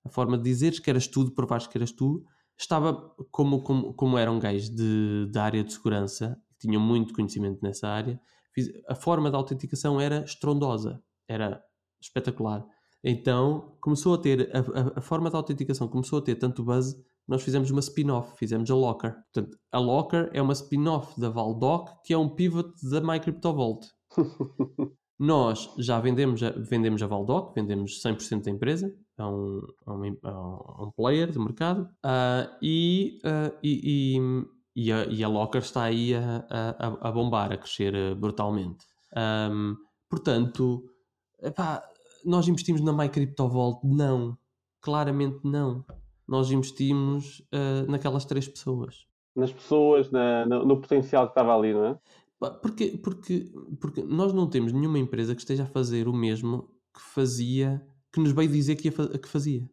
a forma de dizeres que eras tu, de provares que eras tu, estava como, como, como eram gays de, da área de segurança, que tinham muito conhecimento nessa área, a forma da autenticação era estrondosa, era espetacular. Então começou a ter, a, a, a forma da autenticação começou a ter tanto buzz nós fizemos uma spin-off, fizemos a Locker. Portanto, a Locker é uma spin-off da Valdoc, que é um pivot da MyCryptoVault. [LAUGHS] nós já vendemos a, vendemos a Valdoc, vendemos 100% da empresa a um, a um, a um player do mercado uh, e, uh, e, e, e, a, e, a, Locker está aí a, a, a bombar, a crescer uh, brutalmente. Um, portanto, epá, nós investimos na MyCryptoVault? Não, claramente não nós investimos uh, naquelas três pessoas. Nas pessoas, na, no, no, potencial que estava ali, não é? Porque, porque, porque nós não temos nenhuma empresa que esteja a fazer o mesmo que fazia, que nos veio dizer que, que fazia.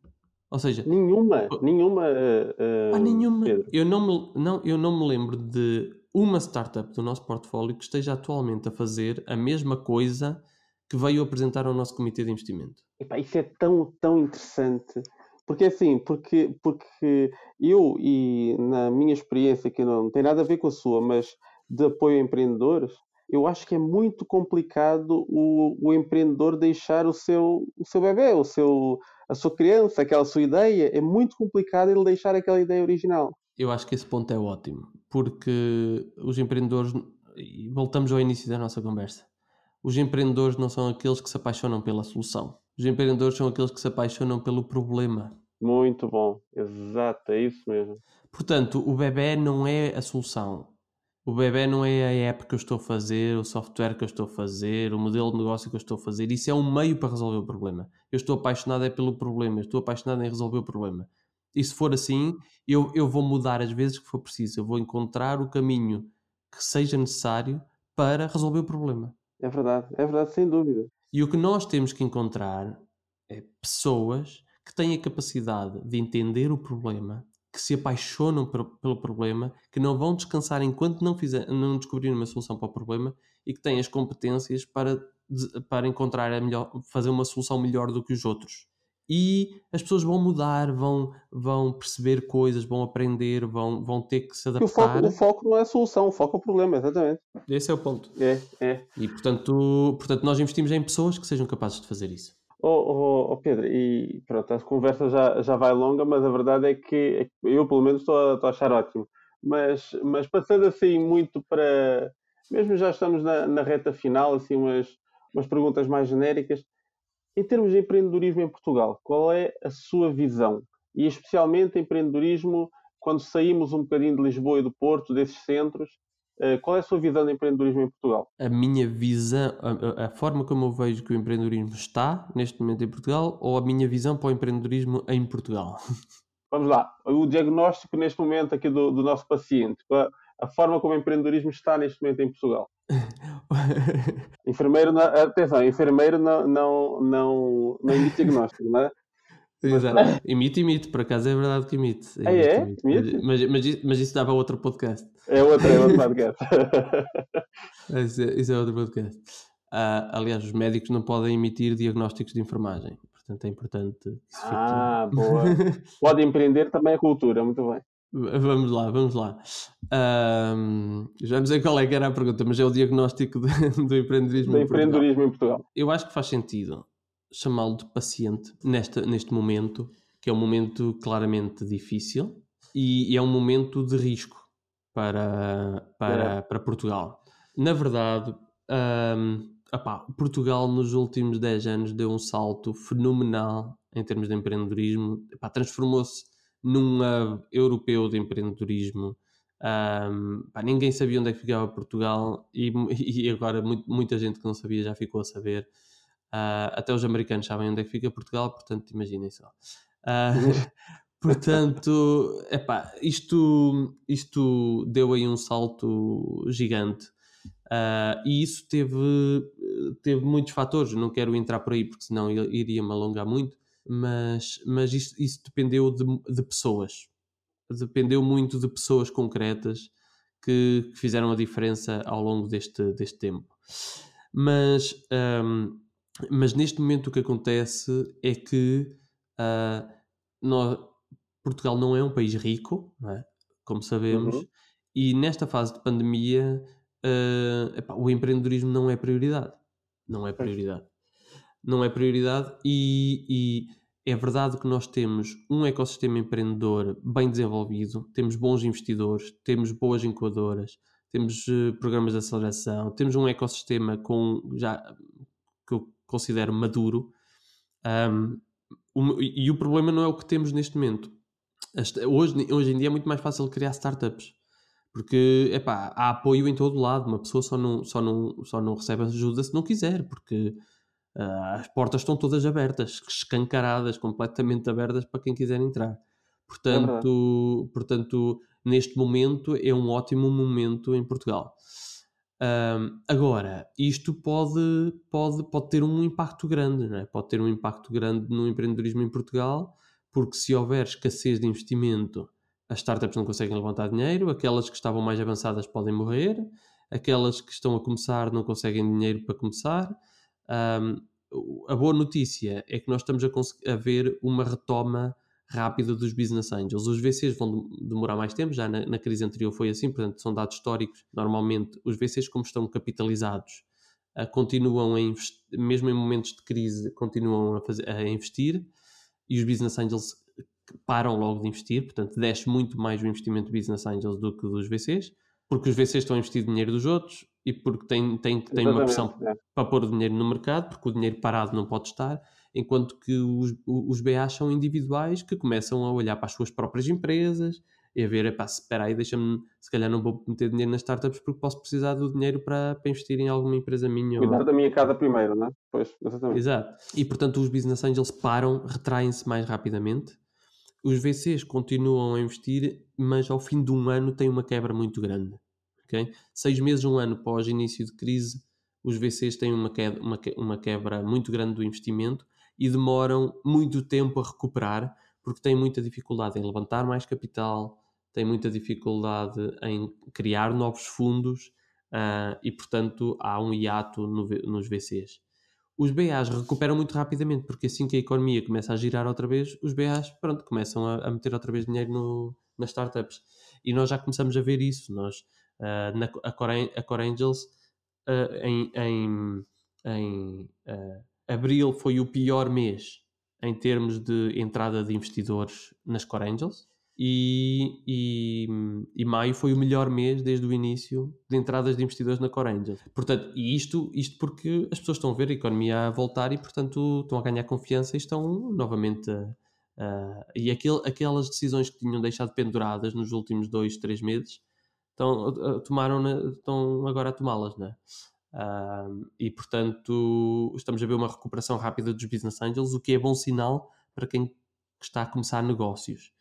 Ou seja, nenhuma, nenhuma, uh, ah, nenhuma. Eu não, me, não, eu não me lembro de uma startup do nosso portfólio que esteja atualmente a fazer a mesma coisa que veio apresentar ao nosso comitê de investimento. Epá, isso é tão, tão interessante. Porque assim, porque, porque eu, e na minha experiência, que não tem nada a ver com a sua, mas de apoio a empreendedores, eu acho que é muito complicado o, o empreendedor deixar o seu, o seu bebê, o seu, a sua criança, aquela sua ideia. É muito complicado ele deixar aquela ideia original. Eu acho que esse ponto é ótimo, porque os empreendedores, e voltamos ao início da nossa conversa, os empreendedores não são aqueles que se apaixonam pela solução os empreendedores são aqueles que se apaixonam pelo problema. Muito bom, exato, é isso mesmo. Portanto, o bebê não é a solução. O bebê não é a app que eu estou a fazer, o software que eu estou a fazer, o modelo de negócio que eu estou a fazer. Isso é um meio para resolver o problema. Eu estou apaixonado é pelo problema, eu estou apaixonado em resolver o problema. E se for assim, eu, eu vou mudar as vezes que for preciso. Eu vou encontrar o caminho que seja necessário para resolver o problema. É verdade, é verdade, sem dúvida. E o que nós temos que encontrar é pessoas que têm a capacidade de entender o problema que se apaixonam pelo problema, que não vão descansar enquanto não, não descobrirem uma solução para o problema e que têm as competências para, para encontrar a melhor, fazer uma solução melhor do que os outros. E as pessoas vão mudar, vão, vão perceber coisas, vão aprender, vão, vão ter que se adaptar. O foco, o foco não é a solução, o foco é o problema, exatamente. Esse é o ponto. É, é. E portanto, portanto nós investimos em pessoas que sejam capazes de fazer isso. Oh, oh, oh, Pedro, e pronto, a conversa já, já vai longa, mas a verdade é que eu, pelo menos, estou a, estou a achar ótimo. Mas, mas passando assim muito para. Mesmo já estamos na, na reta final, assim, umas, umas perguntas mais genéricas. Em termos de empreendedorismo em Portugal, qual é a sua visão? E especialmente empreendedorismo quando saímos um bocadinho de Lisboa e do Porto, desses centros, eh, qual é a sua visão de empreendedorismo em Portugal? A minha visão, a, a, forma como eu vejo que o empreendedorismo está neste momento em Portugal ou a minha visão para o empreendedorismo em Portugal? [LAUGHS] Vamos lá, o diagnóstico neste momento aqui do, do nosso paciente, a, a, forma como o empreendedorismo está neste momento em Portugal. [LAUGHS] enfermeiro, não, atenção, enfermeiro não, não, não, não emite diagnóstico, não é? Exato. Imite, imite, por acaso é verdade que imite. Ah, é? Imite. Mas, mas, mas, isso dá para outro podcast. É outro, é outro podcast. [LAUGHS] isso, é, isso, é, outro podcast. Uh, aliás, os médicos não podem emitir diagnósticos de enfermagem. Portanto, é importante Ah, boa. [LAUGHS] Pode empreender também a cultura, muito bem. Vamos lá, vamos lá. Um, já não sei qual é que era a pergunta, mas é o diagnóstico de, [LAUGHS] do empreendedorismo, do empreendedorismo em Portugal. Eu acho que faz sentido chamá-lo de paciente nesta, neste momento, que é um momento claramente difícil e, e é um momento de risco para, para, é. para Portugal. Na verdade, um, Portugal nos últimos 10 anos deu um salto fenomenal em termos de empreendedorismo, transformou-se num europeu de empreendedorismo. Um, pá, ninguém sabia onde é que ficava Portugal e, [LAUGHS] e agora muito, muita gente que não sabia já ficou a saber. Uh, até os americanos sabem onde é que fica Portugal, portanto, imaginem só. Uh, [LAUGHS] portanto, epá, isto, isto deu aí um salto gigante. Uh, e isso teve, teve muitos fatores. Não quero entrar por aí porque senão iria-me alongar muito, mas, mas isso, isso dependeu de, de, pessoas. Dependeu muito de pessoas concretas que, que, fizeram a diferença ao longo deste, deste tempo. Mas um, mas neste momento o que acontece é que uh, nós, Portugal não é um país rico, é? como sabemos, uhum. e nesta fase de pandemia uh, epá, o empreendedorismo não é prioridade. Não é prioridade. Não é prioridade e, e é verdade que nós temos um ecossistema empreendedor bem desenvolvido, temos bons investidores, temos boas incubadoras, temos uh, programas de aceleração, temos um ecossistema com já que eu considero maduro. Um, um, e o problema não é o que temos neste momento. Hoje, hoje em dia é muito mais fácil criar startups. Porque epá, há apoio em todo lado. Uma pessoa só não, só não, só não recebe ajuda se não quiser, porque uh, as portas estão todas abertas, escancaradas, completamente abertas para quem quiser entrar. Portanto, é portanto, neste momento é um ótimo momento em Portugal. Um, agora, isto pode, pode, pode ter um impacto grande, não é? pode ter um impacto grande no empreendedorismo em Portugal, porque se houver escassez de investimento, as startups não conseguem levantar dinheiro, aquelas que estavam mais avançadas podem morrer, aquelas que estão a começar não conseguem dinheiro para começar. Um, a boa notícia é que nós estamos a, a ver uma retoma rápida dos business angels. Os VCs vão demorar mais tempo, já na, na, crise anterior foi assim, portanto são dados históricos. Normalmente os VCs, como estão capitalizados, uh, continuam a investir, mesmo em momentos de crise, continuam a, fazer, a investir e os business angels param logo de investir, portanto desce muito mais o investimento business angels do que dos VCs, porque os VCs estão a investir dinheiro dos outros e porque têm, têm, têm uma pressão é. para pôr o dinheiro no mercado, porque o dinheiro parado não pode estar enquanto que os, os BAs são individuais que começam a olhar para as suas próprias empresas e a ver, epá, espera aí, deixa-me, se calhar não vou meter dinheiro nas startups porque posso precisar do dinheiro para, para investir em alguma empresa minha. Cuidar ou... da minha casa primeiro, não é? Pois, exatamente. Exato. E portanto os business angels param, retraem-se mais rapidamente. Os VCs continuam a investir, mas ao fim de um ano tem uma quebra muito grande. Okay? Seis meses, um ano após início de crise, os VCs têm uma quebra, uma, uma quebra muito grande do investimento e demoram muito tempo a recuperar porque têm muita dificuldade em levantar mais capital, têm muita dificuldade em criar novos fundos uh, e, portanto, há um hiato no, nos VCs. Os BAs recuperam muito rapidamente, porque assim que a economia começa a girar outra vez, os BAs pronto, começam a, a meter outra vez dinheiro no, nas startups. E nós já começamos a ver isso. Nós, uh, na, a, Core, a Core Angels, uh, em, em, em abril foi o pior mês em termos de entrada de investidores nas Core Angels e, e, e, maio foi o melhor mês desde o início de entradas de investidores na Core Angels. Portanto, e isto, isto porque as pessoas estão a ver a economia a voltar e, portanto, estão a ganhar confiança e estão novamente a, a, e aquele, aquelas decisões que tinham deixado penduradas nos últimos dois, três meses estão, tomaram, estão agora a tomá-las, não é? Uh, e portanto estamos a ver uma recuperação rápida dos business angels, o que é bom sinal para quem está a começar negócios.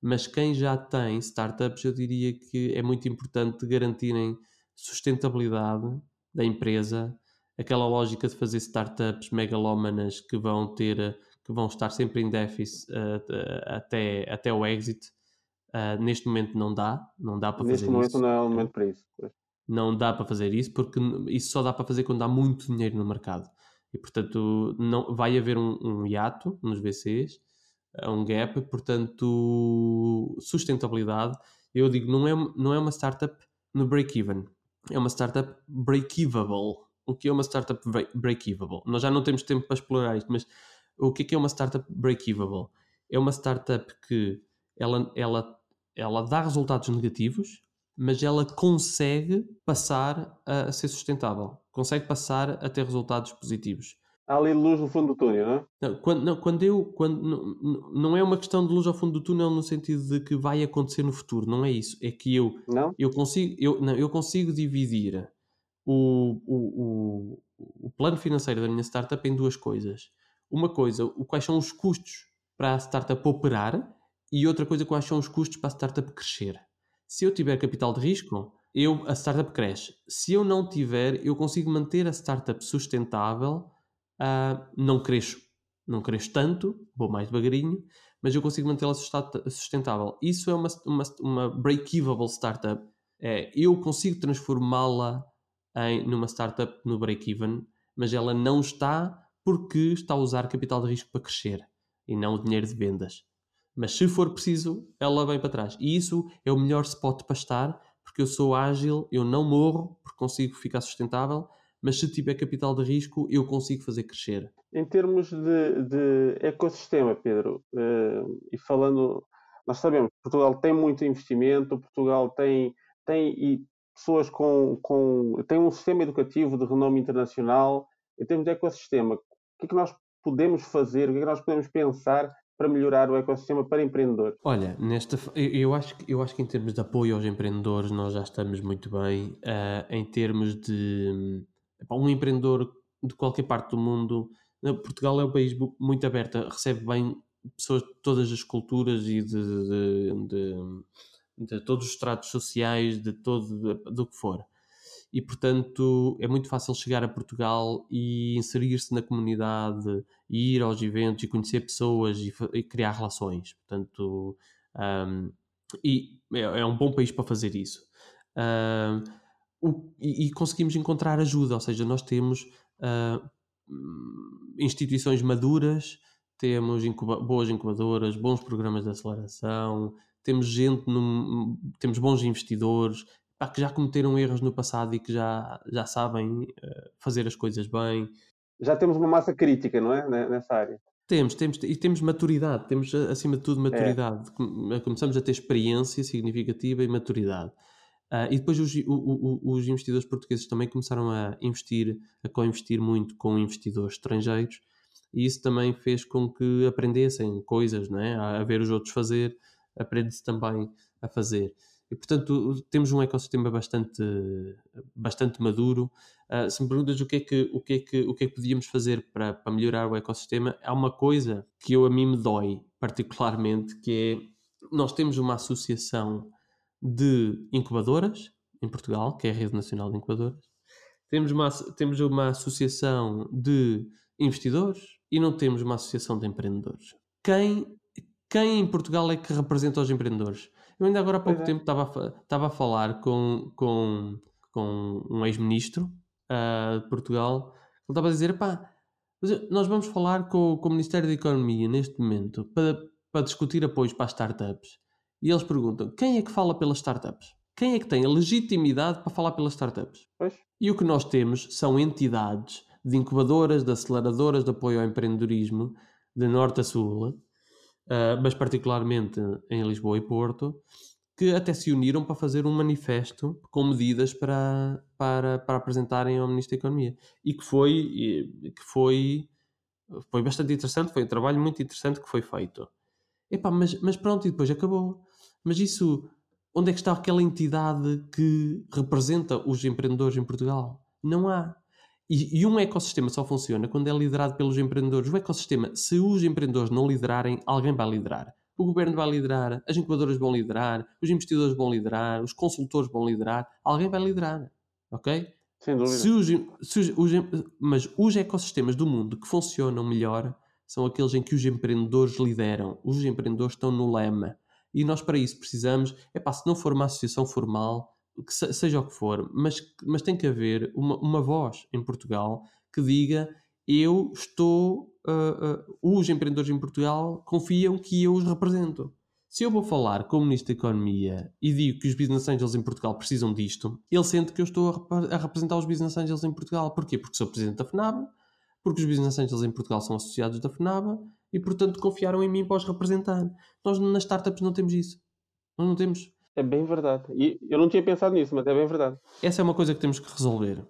Mas quem já tem startups, eu diria que é muito importante garantirem sustentabilidade da empresa, aquela lógica de fazer startups megalómanas que vão ter, que vão estar sempre em déficit uh, até, até o exit. Uh, neste momento não dá, não dá para neste fazer isso. Neste momento não é o momento para isso. Não dá para fazer isso porque isso só dá para fazer quando há muito dinheiro no mercado. E portanto não, vai haver um, um hiato nos VCs, um gap, portanto sustentabilidade. Eu digo, não é, não é uma startup no break-even, é uma startup break-evable. O que é uma startup break-evable? Nós já não temos tempo para explorar isto, mas o que é, que é uma startup break-evable? É uma startup que ela, ela, ela dá resultados negativos, mas ela consegue passar a, ser sustentável, consegue passar a ter resultados positivos. Há ali luz no fundo do túnel, não é? Não, quando, não, quando eu. Quando, não, não é uma questão de luz ao fundo do túnel no sentido de que vai acontecer no futuro, não é isso. É que eu, não? eu, consigo, eu, não, eu consigo dividir o, o, o, o plano financeiro da minha startup em duas coisas. Uma coisa, o, quais são os custos para a startup operar, e outra coisa, quais são os custos para a startup crescer. Se eu tiver capital de risco, eu, a startup cresce. Se eu não tiver, eu consigo manter a startup sustentável, uh, não cresço. Não cresço tanto, vou mais devagarinho, mas eu consigo mantê-la sustentável. Isso é uma, uma, uma break-evable startup. É, eu consigo transformá-la numa startup no break-even, mas ela não está porque está a usar capital de risco para crescer e não o dinheiro de vendas. Mas se for preciso, ela vem para trás. E isso é o melhor spot para estar, porque eu sou ágil, eu não morro, porque consigo ficar sustentável, mas se tiver capital de risco, eu consigo fazer crescer. Em termos de, de ecossistema, Pedro, uh, e falando, nós sabemos que Portugal tem muito investimento, Portugal tem, tem e pessoas com, com. tem um sistema educativo de renome internacional. Em termos de ecossistema, o que é que nós podemos fazer, o que é que nós podemos pensar para melhorar o ecossistema para empreendedores? Olha, nesta, eu, acho, eu acho que em termos de apoio aos empreendedores nós já estamos muito bem. Uh, em termos de um empreendedor de qualquer parte do mundo, Portugal é um país muito aberto, recebe bem pessoas de todas as culturas e de, de, de, de todos os estratos sociais, de todo do que for e portanto é muito fácil chegar a Portugal e inserir-se na comunidade, e ir aos eventos e conhecer pessoas e, e criar relações. Portanto, um, e é, é, um bom país para fazer isso. Um, o, e, e, conseguimos encontrar ajuda, ou seja, nós temos uh, instituições maduras, temos incuba boas incubadoras, bons programas de aceleração, temos gente, temos bons investidores, pá, que já cometeram erros no passado e que já, já sabem uh, fazer as coisas bem. Já temos uma massa crítica, não é? Nessa área. Temos, temos, e temos maturidade, temos acima de tudo maturidade. É. Começamos a ter experiência significativa e maturidade. Uh, e depois os, o, o, os, investidores portugueses também começaram a investir, a co-investir muito com investidores estrangeiros, e isso também fez com que aprendessem coisas, não é? a ver os outros fazer, aprende-se também a fazer. E, portanto, temos um ecossistema bastante, bastante maduro. Uh, se me perguntas o que, é que, o, que é que, o que é que podíamos fazer para, para melhorar o ecossistema, há uma coisa que eu, a mim me dói particularmente, que é, nós temos uma associação de incubadoras em Portugal, que é a Rede Nacional de Incubadoras. Temos uma, temos uma associação de investidores e não temos uma associação de empreendedores. Quem quem em Portugal é que representa os empreendedores? Eu ainda agora há pouco é. tempo estava a, estava a falar com, com, com um ex-ministro uh, de Portugal. Ele estava a dizer: pá, nós vamos falar com, com o Ministério da Economia neste momento para, para discutir apoios para as startups. E eles perguntam: quem é que fala pelas startups? Quem é que tem a legitimidade para falar pelas startups? Pois. E o que nós temos são entidades de incubadoras, de aceleradoras de apoio ao empreendedorismo, de norte a sul, uh, mas particularmente em Lisboa e Porto, que até se uniram para fazer um manifesto com medidas para, para, para apresentarem ao Ministro da Economia. E que foi, que foi, foi bastante interessante, foi um trabalho muito interessante que foi feito. Epá, mas, mas pronto, e depois acabou. Mas isso, onde é que está aquela entidade que representa os empreendedores em Portugal? Não há. E, e, um ecossistema só funciona quando é liderado pelos empreendedores. O ecossistema, se os empreendedores não liderarem, alguém vai liderar o governo vai liderar, as incubadoras vão liderar, os investidores vão liderar, os consultores vão liderar, alguém vai liderar, ok? Sem dúvida. Se os, se os, os, mas os ecossistemas do mundo que funcionam melhor são aqueles em que os empreendedores lideram, os empreendedores estão no lema. E nós para isso precisamos, é pá, se não for uma associação formal, que seja o que for, mas, mas tem que haver uma, uma voz em Portugal que diga eu estou. Uh, uh, os empreendedores em Portugal confiam que eu os represento. Se eu vou falar com o Ministro da Economia e digo que os Business Angels em Portugal precisam disto, ele sente que eu estou a, a representar os Business Angels em Portugal. Porquê? Porque sou Presidente da FNAB, porque os Business Angels em Portugal são associados da FNAB e, portanto, confiaram em mim para os representar. Nós nas startups não temos isso. Nós não temos. É bem verdade. E eu não tinha pensado nisso, mas é bem verdade. Essa é uma coisa que temos que resolver.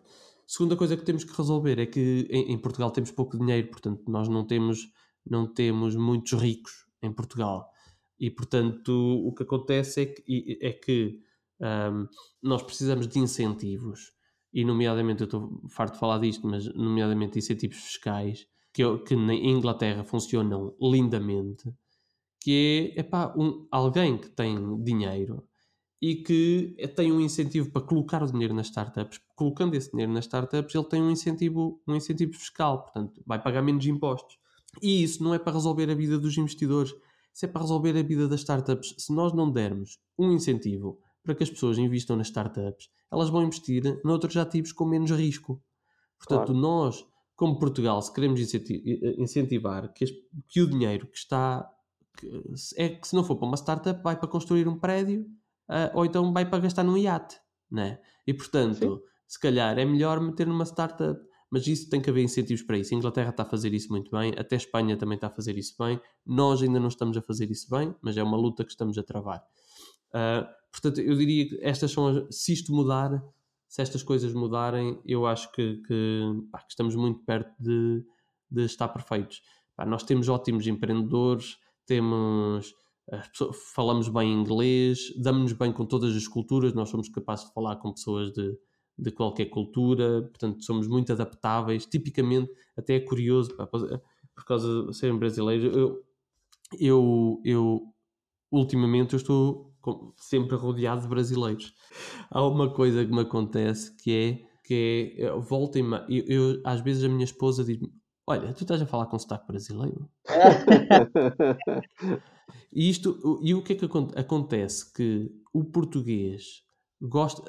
Segunda coisa que temos que resolver é que em, em, Portugal temos pouco dinheiro, portanto, nós não temos, não temos muitos ricos em Portugal. E, portanto, o que acontece é que, é que um, nós precisamos de incentivos, e, nomeadamente, eu estou farto de falar disto, mas, nomeadamente, incentivos fiscais, que, que na Inglaterra funcionam lindamente, que é, epá, um, alguém que tem dinheiro e que tem um incentivo para colocar o dinheiro nas startups. Colocando esse dinheiro nas startups, ele tem um incentivo, um incentivo fiscal, portanto, vai pagar menos impostos. E isso não é para resolver a vida dos investidores, isso é para resolver a vida das startups. Se nós não dermos um incentivo para que as pessoas investam nas startups, elas vão investir noutros ativos com menos risco. Portanto, claro. nós, como Portugal, se queremos incentivar que, que o dinheiro que está. Que, é que se não for para uma startup, vai para construir um prédio uh, ou então vai para gastar num iate, né? E portanto, Sim. se calhar é melhor meter numa startup, mas isso tem que haver incentivos para isso. A Inglaterra está a fazer isso muito bem, até a Espanha também está a fazer isso bem. Nós ainda não estamos a fazer isso bem, mas é uma luta que estamos a travar. Uh, portanto, eu diria que estas são as, se isto mudar, se estas coisas mudarem, eu acho que, que, pá, que estamos muito perto de, de estar perfeitos. Pá, nós temos ótimos empreendedores, temos pessoas, falamos bem inglês, damos-nos bem com todas as culturas, nós somos capazes de falar com pessoas de, de qualquer cultura, portanto somos muito adaptáveis. Tipicamente, até é curioso, pá, por causa de serem brasileiros, eu, eu, eu ultimamente eu estou sempre rodeado de brasileiros. Há uma coisa que me acontece que é que é, volta e eu, eu, às vezes a minha esposa diz-me Olha, tu estás a falar com sotaque brasileiro? [LAUGHS] e, isto, e o que é que acontece? Que o português gosta,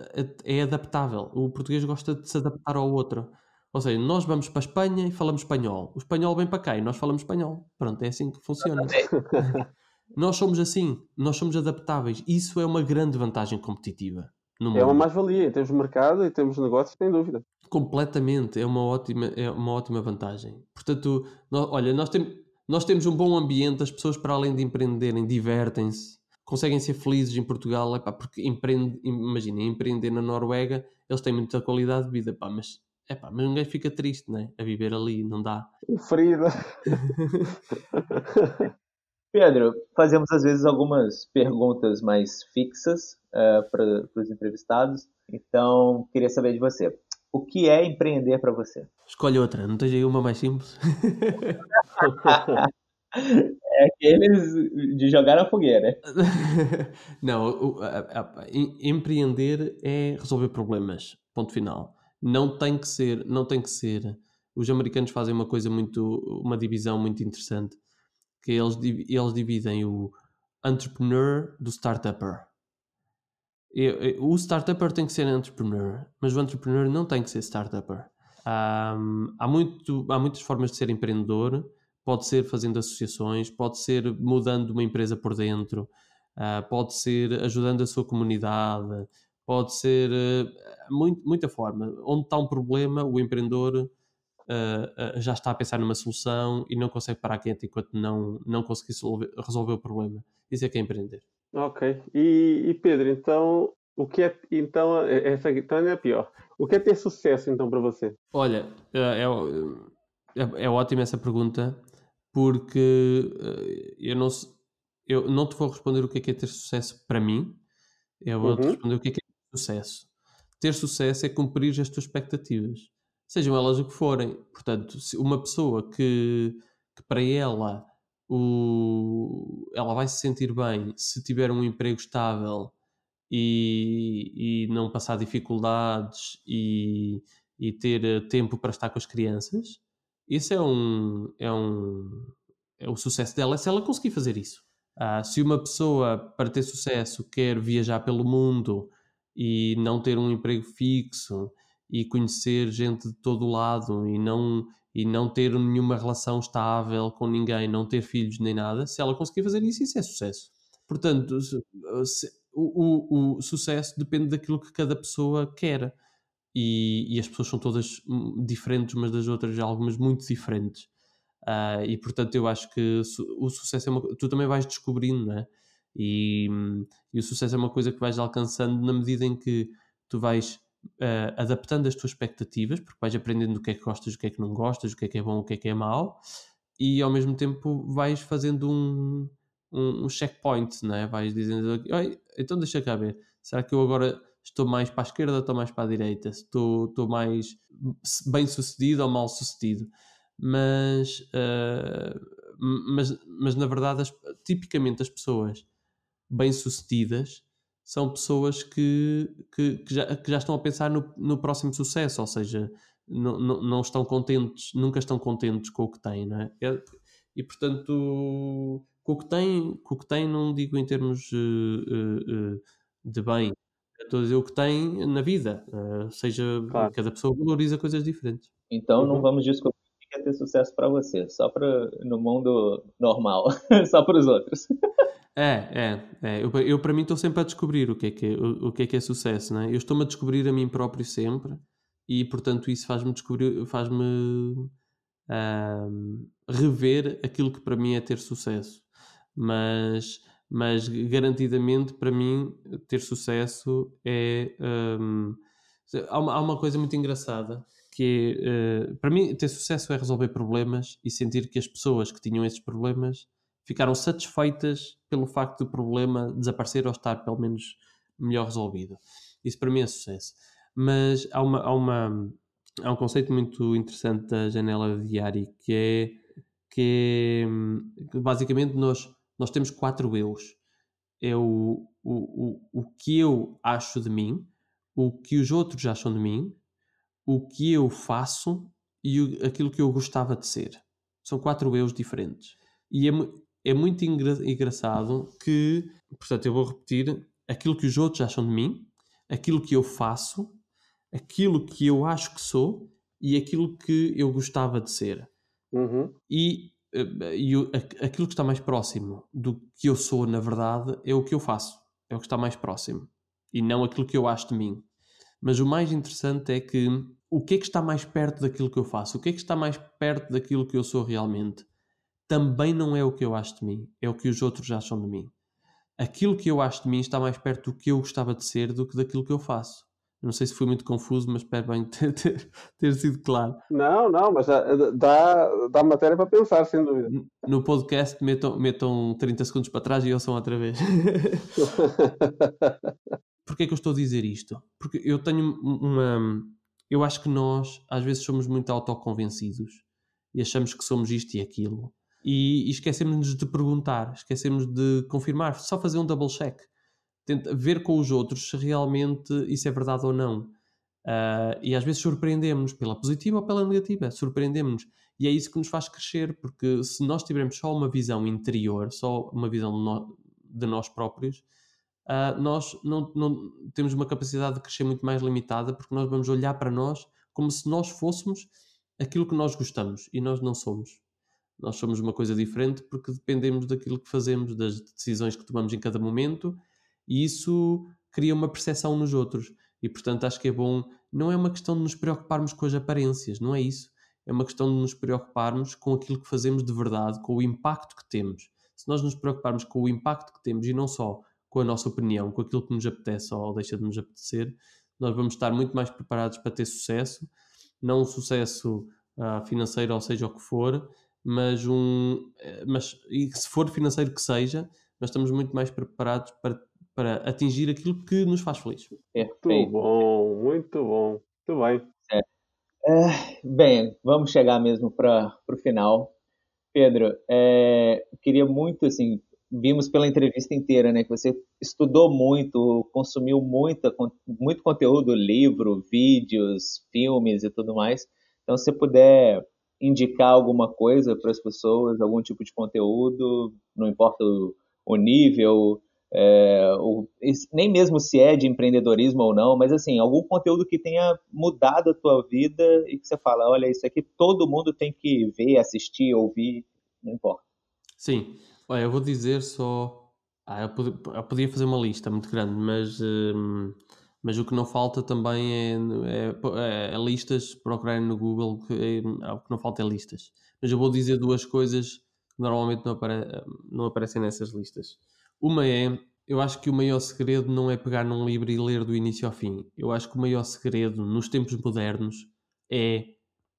é adaptável. O português gosta de se adaptar ao outro. Ou seja, nós vamos para a Espanha e falamos espanhol. O espanhol vem para cá e nós falamos espanhol. Pronto, é assim que funciona. [LAUGHS] nós somos assim, nós somos adaptáveis. Isso é uma grande vantagem competitiva. é uma mais-valia. Temos mercado e temos negócios, sem dúvida. Completamente, é uma ótima, é uma ótima vantagem. Portanto, nós, olha, nós, tem, nós temos um bom ambiente, as pessoas, para além de empreenderem, divertem-se, conseguem ser felizes em Portugal, epá, porque empreende, imaginem, empreender na Noruega, eles têm muita qualidade de vida, mas, epá, mas ninguém fica triste, né? A viver ali, não dá. Ferida. [LAUGHS] Pedro, fazemos às vezes algumas perguntas mais fixas uh, para os entrevistados, então queria saber de você. O que é empreender para você? Escolhe outra, não tens aí uma mais simples? [LAUGHS] é aqueles de jogar na fogueira. [LAUGHS] não, empreender é resolver problemas. Ponto final. Não tem que ser, não tem que ser. Os americanos fazem uma coisa muito, uma divisão muito interessante, que eles, eles dividem o entrepreneur do startupper. O startupper tem que ser entrepreneur, mas o entrepreneur não tem que ser startupper. Um, há, muito, há muitas formas de ser empreendedor. Pode ser fazendo associações, pode ser mudando uma empresa por dentro, uh, pode ser ajudando a sua comunidade, pode ser uh, muito, muita forma. Onde está um problema, o empreendedor uh, já está a pensar numa solução e não consegue parar quieto enquanto não, não conseguir resolver o problema. Isso é que é empreender. Ok. E, e Pedro, então o que é então essa então é pior. O que é ter sucesso então para você? Olha, é, é, é ótima essa pergunta porque eu não eu não te vou responder o que é, que é ter sucesso para mim. Eu vou te uhum. responder o que é, que é ter sucesso. Ter sucesso é cumprir as tuas expectativas, sejam elas o que forem. Portanto, se uma pessoa que, que para ela o, ela vai se sentir bem se tiver um emprego estável e, e não passar dificuldades e, e ter eh, tempo para estar com as crianças, esse é um, é um é o sucesso dela se ela conseguir fazer isso. Ah, se uma pessoa, para ter sucesso, quer viajar pelo mundo e não ter um emprego fixo e conhecer gente de todo lado e não e não ter nenhuma relação estável com ninguém, não ter filhos nem nada, se ela conseguir fazer isso, isso é sucesso. Portanto, se, se, o, o, o, sucesso depende daquilo que cada pessoa quer. E, e, as pessoas são todas hum, diferentes umas das outras, algumas muito diferentes. Uh, e portanto, eu acho que o sucesso é uma tu também vais descobrindo, não é? E, hum, e o sucesso é uma coisa que vais alcançando na medida em que tu vais uh, adaptando as tuas expectativas, porque vais aprendendo o que é que gostas, o que é que não gostas, o que é que é bom, o que é que é mau, e ao mesmo tempo vais fazendo um, um, um checkpoint, não é? vais dizendo, então deixa cá ver, será que eu agora estou mais para a esquerda ou estou mais para a direita? Estou, estou mais bem sucedido ou mal sucedido? Mas, uh, mas, mas na verdade, as, tipicamente as pessoas bem sucedidas são pessoas que, que, que, já, que já estão a pensar no, no próximo sucesso, ou seja, não, não, não, estão contentes, nunca estão contentes com o que têm, não é? é e portanto, com o que têm, com o que têm não digo em termos uh, uh, uh, de bem, estou a dizer o que tem na vida, seja, claro. cada pessoa valoriza coisas diferentes. Então não uhum. vamos descobrir o que é ter sucesso para você, só para no mundo normal, [LAUGHS] só para os outros. [LAUGHS] É, é, é. Eu, eu para mim estou sempre a descobrir o que é que é, o, o que é, que é sucesso, não é? Eu estou-me a descobrir a mim próprio sempre e, portanto, isso faz-me descobrir, faz-me rever aquilo que para mim é ter sucesso. Mas, mas garantidamente, para mim, ter sucesso é. Um, há, uma, há uma coisa muito engraçada que é, uh, para mim, ter sucesso é resolver problemas e sentir que as pessoas que tinham esses problemas ficaram satisfeitas pelo facto do problema desaparecer ou estar pelo menos melhor resolvido. Isso para mim é sucesso. Mas há, uma, há, uma, há um conceito muito interessante da janela diária que é que, é, que basicamente nós, nós temos quatro eus. É o, o, o, o que eu acho de mim, o que os outros acham de mim, o que eu faço e o, aquilo que eu gostava de ser. São quatro eus diferentes. E é, é muito engra engraçado que, portanto, eu vou repetir aquilo que os outros acham de mim, aquilo que eu faço, aquilo que eu acho que sou e aquilo que eu gostava de ser. Uhum. E, eh, e aquilo que está mais próximo do que eu sou, na verdade, é o que eu faço. É o que está mais próximo. E não aquilo que eu acho de mim. Mas o mais interessante é que o que é que está mais perto daquilo que eu faço? O que é que está mais perto daquilo que eu sou realmente? Também não é o que eu acho de mim, é o que os outros acham de mim. Aquilo que eu acho de mim está mais perto do que eu gostava de ser do que daquilo que eu faço. Não sei se foi muito confuso, mas espero bem [LAUGHS] ter, ter, ter sido claro. Não, não, mas dá, dá matéria para pensar, sem dúvida. No podcast metam, metam 30 segundos para trás e ouçam outra vez. [LAUGHS] Porquê é que eu estou a dizer isto? Porque eu tenho uma. Eu acho que nós, às vezes, somos muito autoconvencidos e achamos que somos isto e aquilo e, e esquecemos-nos de perguntar, esquecemos de confirmar, só fazer um double check, Tenta ver com os outros se realmente isso é verdade ou não. Uh, e às vezes surpreendemos pela positiva ou pela negativa, surpreendemos E é isso que nos faz crescer, porque se nós tivermos só uma visão interior, só uma visão de, no, de nós próprios, uh, nós não, não, temos uma capacidade de crescer muito mais limitada, porque nós vamos olhar para nós como se nós fôssemos aquilo que nós gostamos e nós não somos. Nós somos uma coisa diferente porque dependemos daquilo que fazemos, das decisões que tomamos em cada momento, e isso cria uma percepção nos outros. E portanto acho que é bom. Não é uma questão de nos preocuparmos com as aparências, não é isso. É uma questão de nos preocuparmos com aquilo que fazemos de verdade, com o impacto que temos. Se nós nos preocuparmos com o impacto que temos e não só com a nossa opinião, com aquilo que nos apetece ou deixa de nos apetecer, nós vamos estar muito mais preparados para ter sucesso, não um sucesso uh, financeiro, ou seja o que for, mas um. Eh, mas, e se for financeiro que seja, nós estamos muito mais preparados para, para atingir aquilo que nos faz feliz. É, muito bom, muito bom. Muito bem. É. É, bem, vamos chegar mesmo para o final. Pedro, é, queria muito, assim, vimos pela entrevista inteira, né, que você estudou muito, consumiu muita, muito conteúdo, livro, vídeos, filmes e tudo mais. Então, se você puder indicar alguma coisa para as pessoas, algum tipo de conteúdo, não importa o, o nível, é, o, nem mesmo se é de empreendedorismo ou não, mas assim, algum conteúdo que tenha mudado a tua vida e que você fala, olha, isso aqui todo mundo tem que ver, assistir, ouvir, não importa. Sim, olha, eu vou dizer só, ah, eu, podia, fazer uma lista muito grande, mas hum, mas o que não falta também é, é, é, é listas, procurarem no Google, que é, o que não falta é listas. Mas eu vou dizer duas coisas que normalmente não, apare, não aparecem nessas listas. Uma é, eu acho que o maior segredo não é pegar num livro e ler do início ao fim. Eu acho que o maior segredo nos tempos modernos é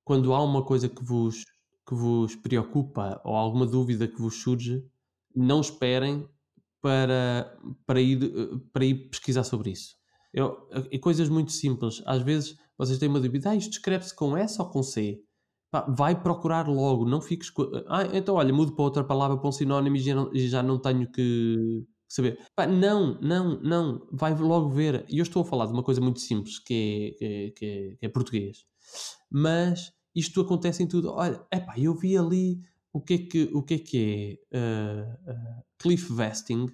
quando há uma coisa que vos, que vos preocupa ou alguma dúvida que vos surge, não esperem para, para, ir, para ir pesquisar sobre isso eu, e coisas muito simples. Às vezes vocês têm uma dúvida, ah, isto escreve-se com S ou com C? Vai procurar logo, não fiques. Ah, então olha, mudo para outra palavra, para um sinónimo e já não, já não tenho que saber. Pá, não, não, não, vai logo ver. E eu estou a falar de uma coisa muito simples que é, que é, que é português, mas isto acontece em tudo. Olha, epá, eu vi ali o que é que, o que, é, que é uh, uh, cliff vesting.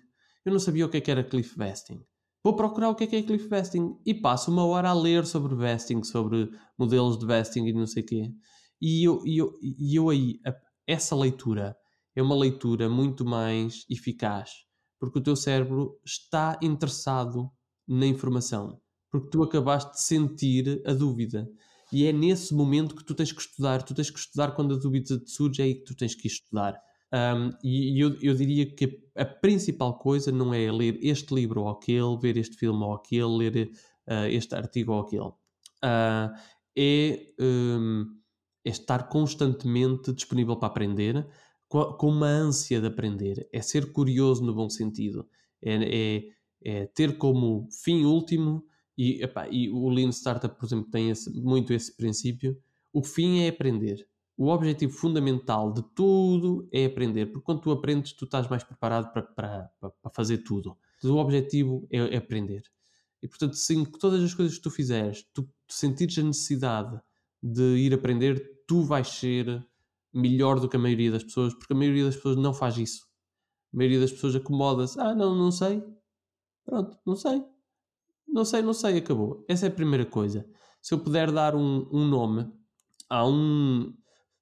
Eu não sabia o que é que era cliff vesting. Vou procurar o que é que é cliff vesting e passo uma hora a ler sobre vesting, sobre modelos de vesting e não sei o quê. E eu, e eu, e eu aí, essa leitura é uma leitura muito mais eficaz, porque o teu cérebro está interessado na informação, porque tu acabaste de sentir a dúvida. E é nesse momento que tu tens que estudar. Tu tens que estudar quando a dúvida te surge, é aí que tu tens que estudar. Um, e eu, eu, diria que a principal coisa não é ler este livro ou aquele, ver este filme ou aquele, ler uh, este artigo ou aquele. Uh, é, um, é, estar constantemente disponível para aprender, com, uma ânsia de aprender. É ser curioso no bom sentido. É, é, é ter como fim último, e, epá, e o Lean Startup, por exemplo, tem esse, muito esse princípio. O fim é aprender o objetivo fundamental de tudo é aprender, porque quando tu aprendes, tu estás mais preparado para, para, para fazer tudo. O objetivo é, é, aprender. E portanto, se todas as coisas que tu fizeres, tu, tu sentires a necessidade de ir aprender, tu vais ser melhor do que a maioria das pessoas, porque a maioria das pessoas não faz isso. A maioria das pessoas acomoda-se. Ah, não, não sei. Pronto, não sei. Não sei, não sei, acabou. Essa é a primeira coisa. Se eu puder dar um, um nome, há um,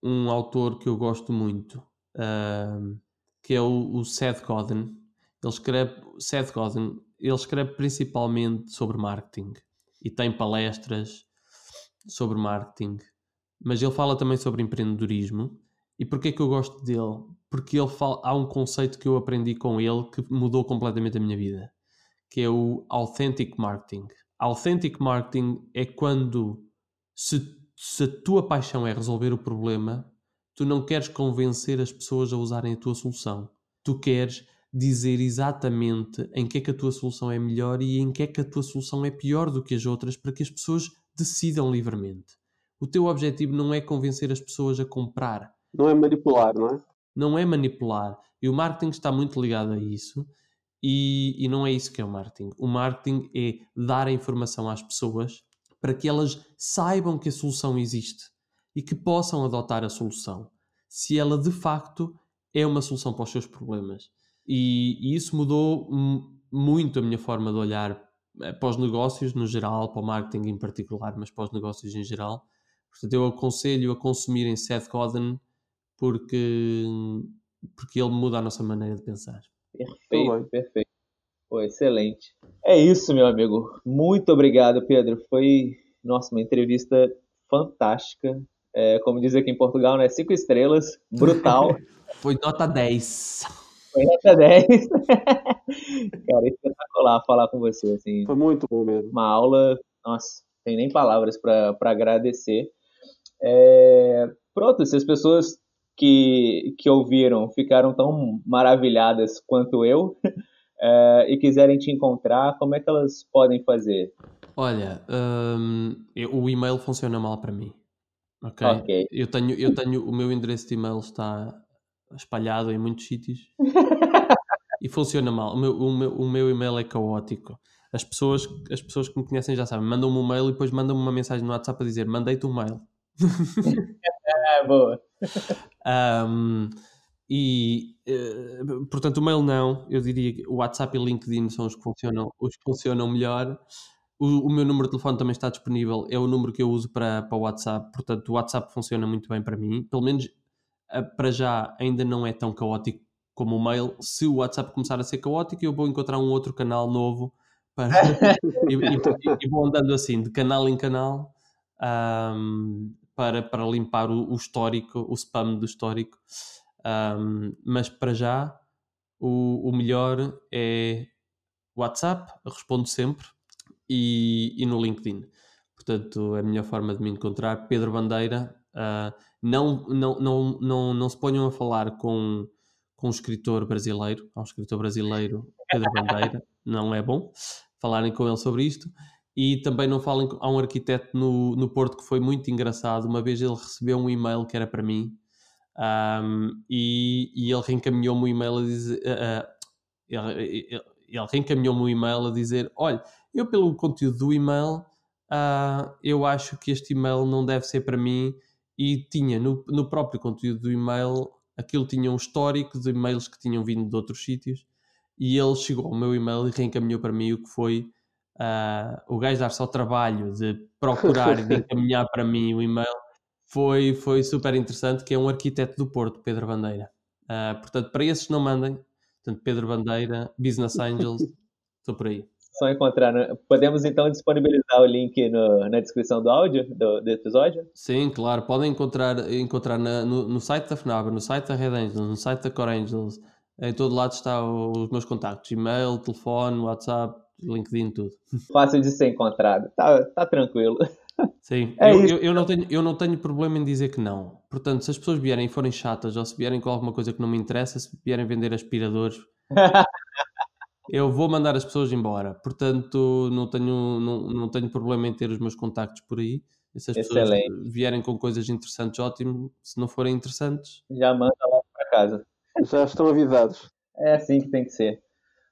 um autor que eu gosto muito, uh, que é o, o Seth Godin. Ele escreve, Seth Godin, ele escreve principalmente sobre marketing e tem palestras sobre marketing, mas ele fala também sobre empreendedorismo. E porquê que eu gosto dele? Porque ele fala, há um conceito que eu aprendi com ele que mudou completamente a minha vida, que é o authentic marketing. Authentic marketing é quando se se a tua paixão é resolver o problema, tu não queres convencer as pessoas a usarem a tua solução. Tu queres dizer exatamente em que é que a tua solução é melhor e em que é que a tua solução é pior do que as outras para que as pessoas decidam livremente. O teu objetivo não é convencer as pessoas a comprar. Não é manipular, não é? Não é manipular. E o marketing está muito ligado a isso. E, e não é isso que é o marketing. O marketing é dar a informação às pessoas para que elas saibam que a solução existe. e que possam adotar a solução, se ela de facto é uma solução para os seus problemas. E, e isso mudou muito a minha forma de olhar eh, para os negócios no geral, para o marketing em particular, mas para os negócios em geral. Portanto, eu aconselho a consumirem Seth Godin porque, porque ele muda a nossa maneira de pensar. Perfeito, perfeito. Pô, excelente. É isso, meu amigo. Muito obrigado, Pedro. Foi, nossa, uma entrevista fantástica. É, como diz aqui em Portugal, né? Cinco estrelas, brutal. [LAUGHS] Foi nota 10. Foi nota 10. [LAUGHS] Cara, espetacular falar com você. Assim. Foi muito bom mesmo. Uma aula, nossa, tem nem palavras para agradecer. É, pronto, se as pessoas que, que ouviram ficaram tão maravilhadas quanto eu é, e quiserem te encontrar, como é que elas podem fazer? Olha, um, eu, o e-mail funciona mal para mim. Okay? ok. Eu tenho, eu tenho o meu endereço de e-mail está espalhado em muitos sítios [LAUGHS] e funciona mal. O meu, o, meu, o meu e-mail é caótico. As pessoas, as pessoas que me conhecem já sabem, mandam-me um mail e depois mandam-me uma mensagem no WhatsApp a dizer mandei-te um mail. [LAUGHS] é, boa. Um, e uh, portanto o mail não, eu diria que o WhatsApp e o LinkedIn são os que funcionam, os que funcionam melhor. O, o, meu número de telefone também está disponível, é o número que eu uso para, para o WhatsApp, portanto o WhatsApp funciona muito bem para mim, pelo menos uh, para já ainda não é tão caótico como o mail. Se o WhatsApp começar a ser caótico, eu vou encontrar um outro canal novo para... [LAUGHS] e, e, e, vou andando assim, de canal em canal, um, para, para limpar o, o, histórico, o spam do histórico. Um, mas para já, o, o melhor é WhatsApp, respondo sempre, e, e no LinkedIn. Portanto, é a melhor forma de me encontrar. Pedro Bandeira. Uh, não, não, não, não, não se ponham a falar com, com um escritor brasileiro. Há um escritor brasileiro, Pedro Bandeira. [LAUGHS] não é bom falarem com ele sobre isto. E também não falem. Há um arquiteto no, no Porto que foi muito engraçado. Uma vez ele recebeu um e-mail que era para mim um, e, e, ele reencaminhou-me o um e-mail a dizer. Uh, ele, ele, ele reencaminhou-me o um e-mail a dizer: Olha, eu, pelo conteúdo do e-mail, uh, eu acho que este e-mail não deve ser para mim. E tinha no, no próprio conteúdo do e-mail, aquilo tinha um histórico de e-mails que tinham vindo de outros sítios. E ele chegou ao meu e-mail e reencaminhou para mim o que foi uh, o gajo dar só trabalho de procurar e de [LAUGHS] encaminhar para mim o e-mail foi, foi super interessante, que é um arquiteto do Porto, Pedro Bandeira. Uh, portanto, para esses não mandem, portanto, Pedro Bandeira, Business Angels, [LAUGHS] estou por aí. Só encontrar. Né? Podemos então disponibilizar o link no, na descrição do áudio do, do, episódio? Sim, claro. Podem encontrar, encontrar na, no, no, site da FNAB, no site da Red Angels, no site da Core Angels. Em todo lado está os meus contactos: e-mail, telefone, WhatsApp, LinkedIn, tudo. Fácil de ser encontrado. Tá, tá tranquilo. [LAUGHS] Sim, [LAUGHS] é eu, eu, eu, não tenho, eu não tenho problema em dizer que não. Portanto, se as pessoas vierem e forem chatas ou se vierem com alguma coisa que não me interessa, se vierem vender aspiradores, [LAUGHS] eu vou mandar as pessoas embora. Portanto, não tenho, não, não tenho problema em ter os meus contactos por aí. E se as Excelente. pessoas vierem com coisas interessantes, ótimo. Se não forem interessantes, já manda lá para casa. Já estão avisados. É assim que tem que ser.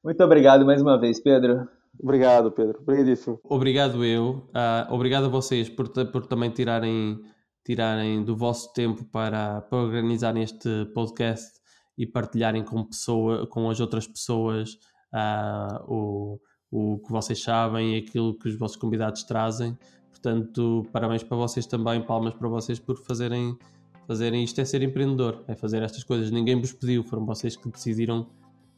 Muito obrigado mais uma vez, Pedro. Obrigado, Pedro. Obrigadíssimo. Obrigado eu. Uh, obrigado a vocês por, por também tirarem, tirarem do vosso tempo para, para organizarem este podcast e partilharem com, pessoa, com as outras pessoas uh, o, o que vocês sabem e aquilo que os vossos convidados trazem. Portanto, parabéns para vocês também, palmas para vocês por fazerem, fazerem isto é ser empreendedor, é fazer estas coisas. Ninguém vos pediu, foram vocês que decidiram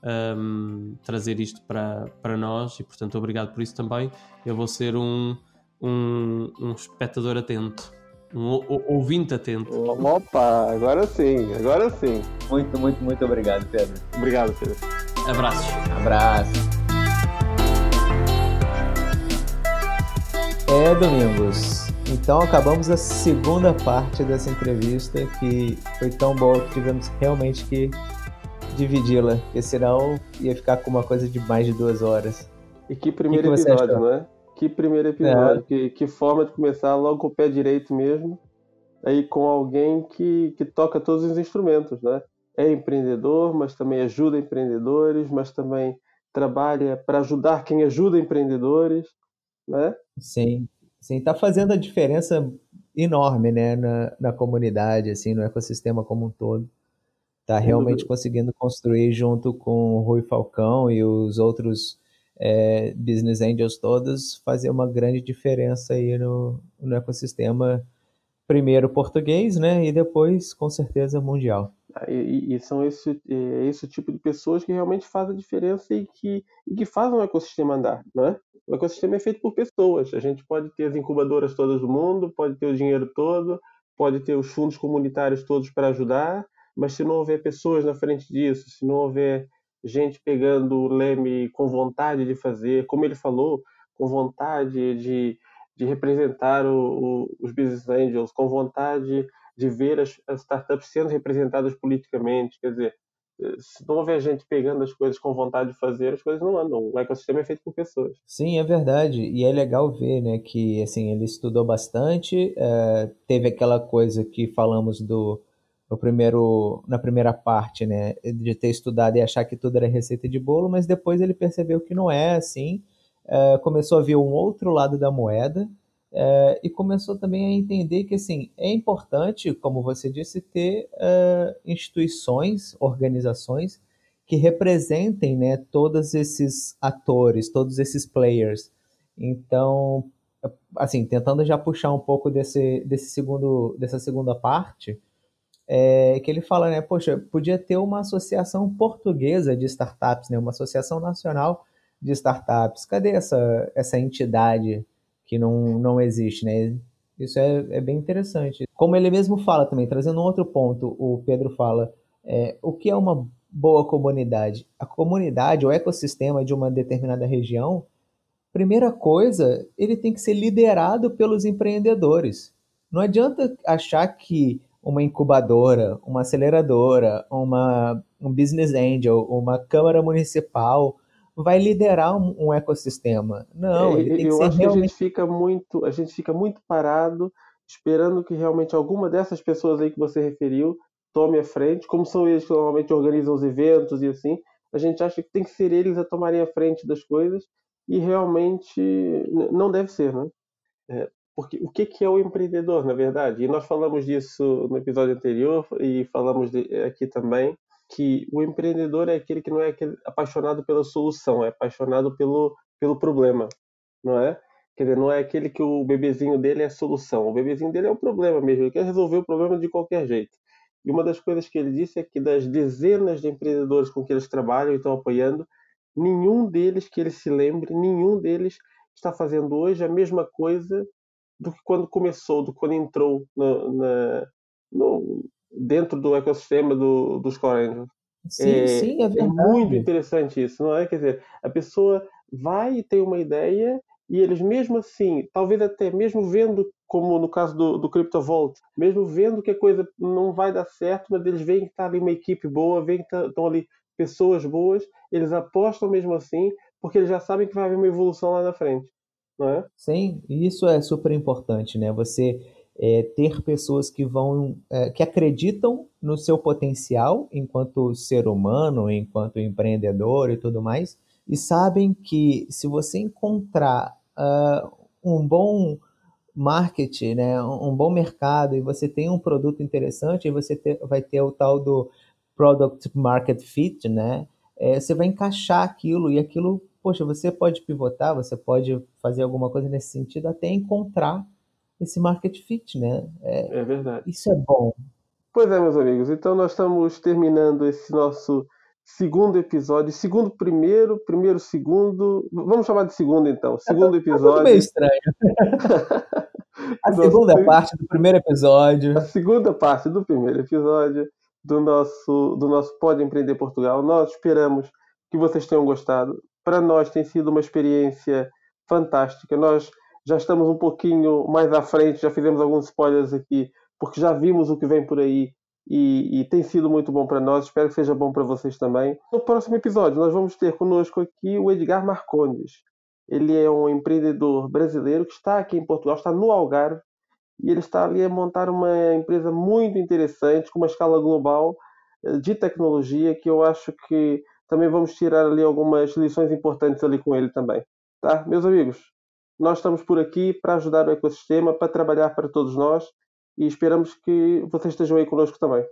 um, trazer isto para, para nós e, portanto, obrigado por isso também. Eu vou ser um, um, um espectador atento, um ouvinte atento. Opa, agora sim, agora sim. Muito, muito, muito obrigado, Pedro. Obrigado, Pedro. Abraços. Abraço. É, Domingos. Então acabamos a segunda parte dessa entrevista que foi tão boa que tivemos realmente que dividi-la, porque senão ia ficar com uma coisa de mais de duas horas. E que primeiro que que episódio, né? Que primeiro episódio, é. que, que forma de começar logo com o pé direito mesmo, aí com alguém que, que toca todos os instrumentos, né? É empreendedor, mas também ajuda empreendedores, mas também trabalha para ajudar quem ajuda empreendedores, né? Sim, sim, tá fazendo a diferença enorme, né, na, na comunidade, assim, no ecossistema como um todo. Tá realmente conseguindo construir junto com o Rui Falcão e os outros é, business angels todos, fazer uma grande diferença aí no, no ecossistema, primeiro português, né, e depois, com certeza, mundial. Ah, e, e, são esse, é, esse tipo de pessoas que realmente fazem a diferença e que, e que fazem o ecossistema andar, não é? O ecossistema é feito por pessoas. A gente pode ter as incubadoras todas do mundo, pode ter o dinheiro todo, pode ter os fundos comunitários todos para ajudar, mas se não houver pessoas na frente disso, se não houver gente pegando o leme com vontade de fazer, como ele falou, com vontade de, de representar o, o, os business angels, com vontade de ver as, as startups sendo representadas politicamente, quer dizer, se não houver gente pegando as coisas com vontade de fazer, as coisas não andam. O ecossistema é feito por pessoas. Sim, é verdade. E é legal ver, né, que assim ele estudou bastante. É, teve aquela coisa que falamos do no primeiro, na primeira parte, né, de ter estudado e achar que tudo era receita de bolo, mas depois ele percebeu que não é assim. É, começou a ver um outro lado da moeda é, e começou também a entender que assim é importante, como você disse, ter é, instituições, organizações que representem né, todos esses atores, todos esses players. Então, assim, tentando já puxar um pouco desse, desse segundo, dessa segunda parte, é, que ele fala, né, poxa, podia ter uma associação portuguesa de startups, né, uma associação nacional de startups. Cadê essa, essa entidade que não, não existe, né? Isso é, é bem interessante. Como ele mesmo fala também, trazendo um outro ponto, o Pedro fala, é, o que é uma boa comunidade? A comunidade, o ecossistema de uma determinada região, primeira coisa, ele tem que ser liderado pelos empreendedores. Não adianta achar que uma incubadora, uma aceleradora, uma, um business angel, uma câmara municipal, vai liderar um, um ecossistema. Não, ele tem eu que acho realmente... que a gente fica muito, a gente fica muito parado esperando que realmente alguma dessas pessoas aí que você referiu tome a frente, como são eles que normalmente organizam os eventos e assim, a gente acha que tem que ser eles a tomarem a frente das coisas e realmente não deve ser, né? É, porque o que, que é o empreendedor, na verdade? E nós falamos disso no episódio anterior e falamos de, aqui também que o empreendedor é aquele que não é aquele apaixonado pela solução, é apaixonado pelo, pelo problema, não é? Quer dizer, não é aquele que o bebezinho dele é a solução, o bebezinho dele é o problema mesmo, ele quer resolver o problema de qualquer jeito. E uma das coisas que ele disse é que das dezenas de empreendedores com que eles trabalham e estão apoiando, nenhum deles que ele se lembre, nenhum deles está fazendo hoje a mesma coisa do que quando começou, do que quando entrou no, na, no, dentro do ecossistema do, dos Core Angels. Sim, é, sim, é verdade. É muito interessante isso, não é? Quer dizer, a pessoa vai e tem uma ideia e eles mesmo assim, talvez até mesmo vendo, como no caso do, do CryptoVault, mesmo vendo que a coisa não vai dar certo, mas eles veem que está ali uma equipe boa, veem que tá, estão ali pessoas boas, eles apostam mesmo assim, porque eles já sabem que vai haver uma evolução lá na frente, é? Sim, isso é super importante, né? Você é, ter pessoas que vão é, que acreditam no seu potencial enquanto ser humano, enquanto empreendedor e tudo mais, e sabem que se você encontrar uh, um bom marketing, né, um bom mercado e você tem um produto interessante, e você ter, vai ter o tal do product market fit, né? É, você vai encaixar aquilo e aquilo, poxa, você pode pivotar, você pode fazer alguma coisa nesse sentido até encontrar esse market fit, né? É, é verdade. Isso é bom. Pois é, meus amigos. Então nós estamos terminando esse nosso segundo episódio, segundo primeiro, primeiro segundo, vamos chamar de segundo então, segundo [LAUGHS] episódio. É meio estranho. [LAUGHS] a segunda parte do primeiro episódio. A segunda parte do primeiro episódio do nosso do nosso Pode Empreender Portugal. Nós esperamos que vocês tenham gostado. Para nós tem sido uma experiência fantástica. Nós já estamos um pouquinho mais à frente, já fizemos alguns spoilers aqui, porque já vimos o que vem por aí e, e tem sido muito bom para nós. Espero que seja bom para vocês também. No próximo episódio, nós vamos ter conosco aqui o Edgar Marcondes. Ele é um empreendedor brasileiro que está aqui em Portugal, está no Algarve, e ele está ali a montar uma empresa muito interessante, com uma escala global eh, de tecnologia, que eu acho que também vamos tirar ali algumas lições importantes ali com ele também. Tá? Meus amigos, Nós estamos por aqui para ajudar o ecossistema, para trabalhar para todos nós e esperamos que vocês estejam aí conosco também.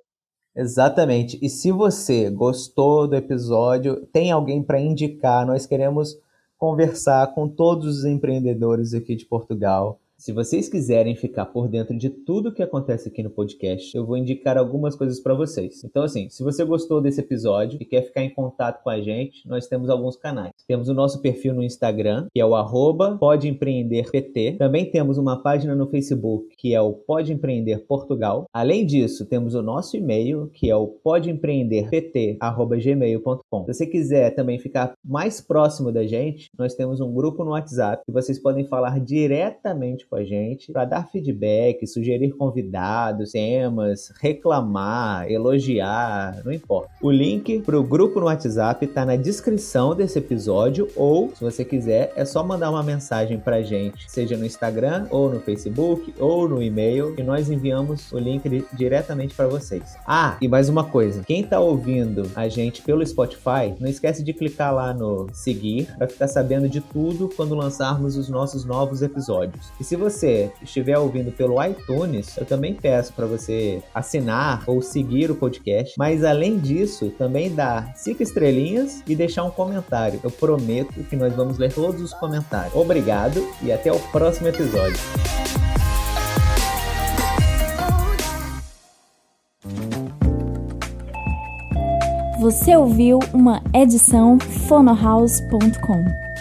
Exatamente. E se você gostou do episódio, tem alguém para indicar, nós queremos conversar com todos os empreendedores aqui de Portugal se vocês quiserem ficar por dentro de tudo que acontece aqui no podcast, eu vou indicar algumas coisas para vocês. Então, assim, se você gostou desse episódio e quer ficar em contato com a gente, nós temos alguns canais. Temos o nosso perfil no Instagram, que é o arroba podeempreenderpt. Também temos uma página no Facebook, que é o Pode Empreender Portugal. Além disso, temos o nosso e-mail, que é o podeempreenderpt.gmail.com. Se você quiser também ficar mais próximo da gente, nós temos um grupo no WhatsApp que vocês podem falar diretamente com a gente para dar feedback, sugerir convidados, temas, reclamar, elogiar, não importa. O link para o grupo no WhatsApp está na descrição desse episódio ou, se você quiser, é só mandar uma mensagem para a gente, seja no Instagram ou no Facebook ou no e-mail e nós enviamos o link diretamente para vocês. Ah, e mais uma coisa, quem está ouvindo a gente pelo Spotify, não esquece de clicar lá no seguir para ficar sabendo de tudo quando lançarmos os nossos novos episódios. E se você estiver ouvindo pelo iTunes, eu também peço para você assinar ou seguir o podcast. Mas além disso, também dar cinco estrelinhas e deixar um comentário. Eu prometo que nós vamos ler todos os comentários. Obrigado e até o próximo episódio. Você ouviu uma edição fonohouse.com.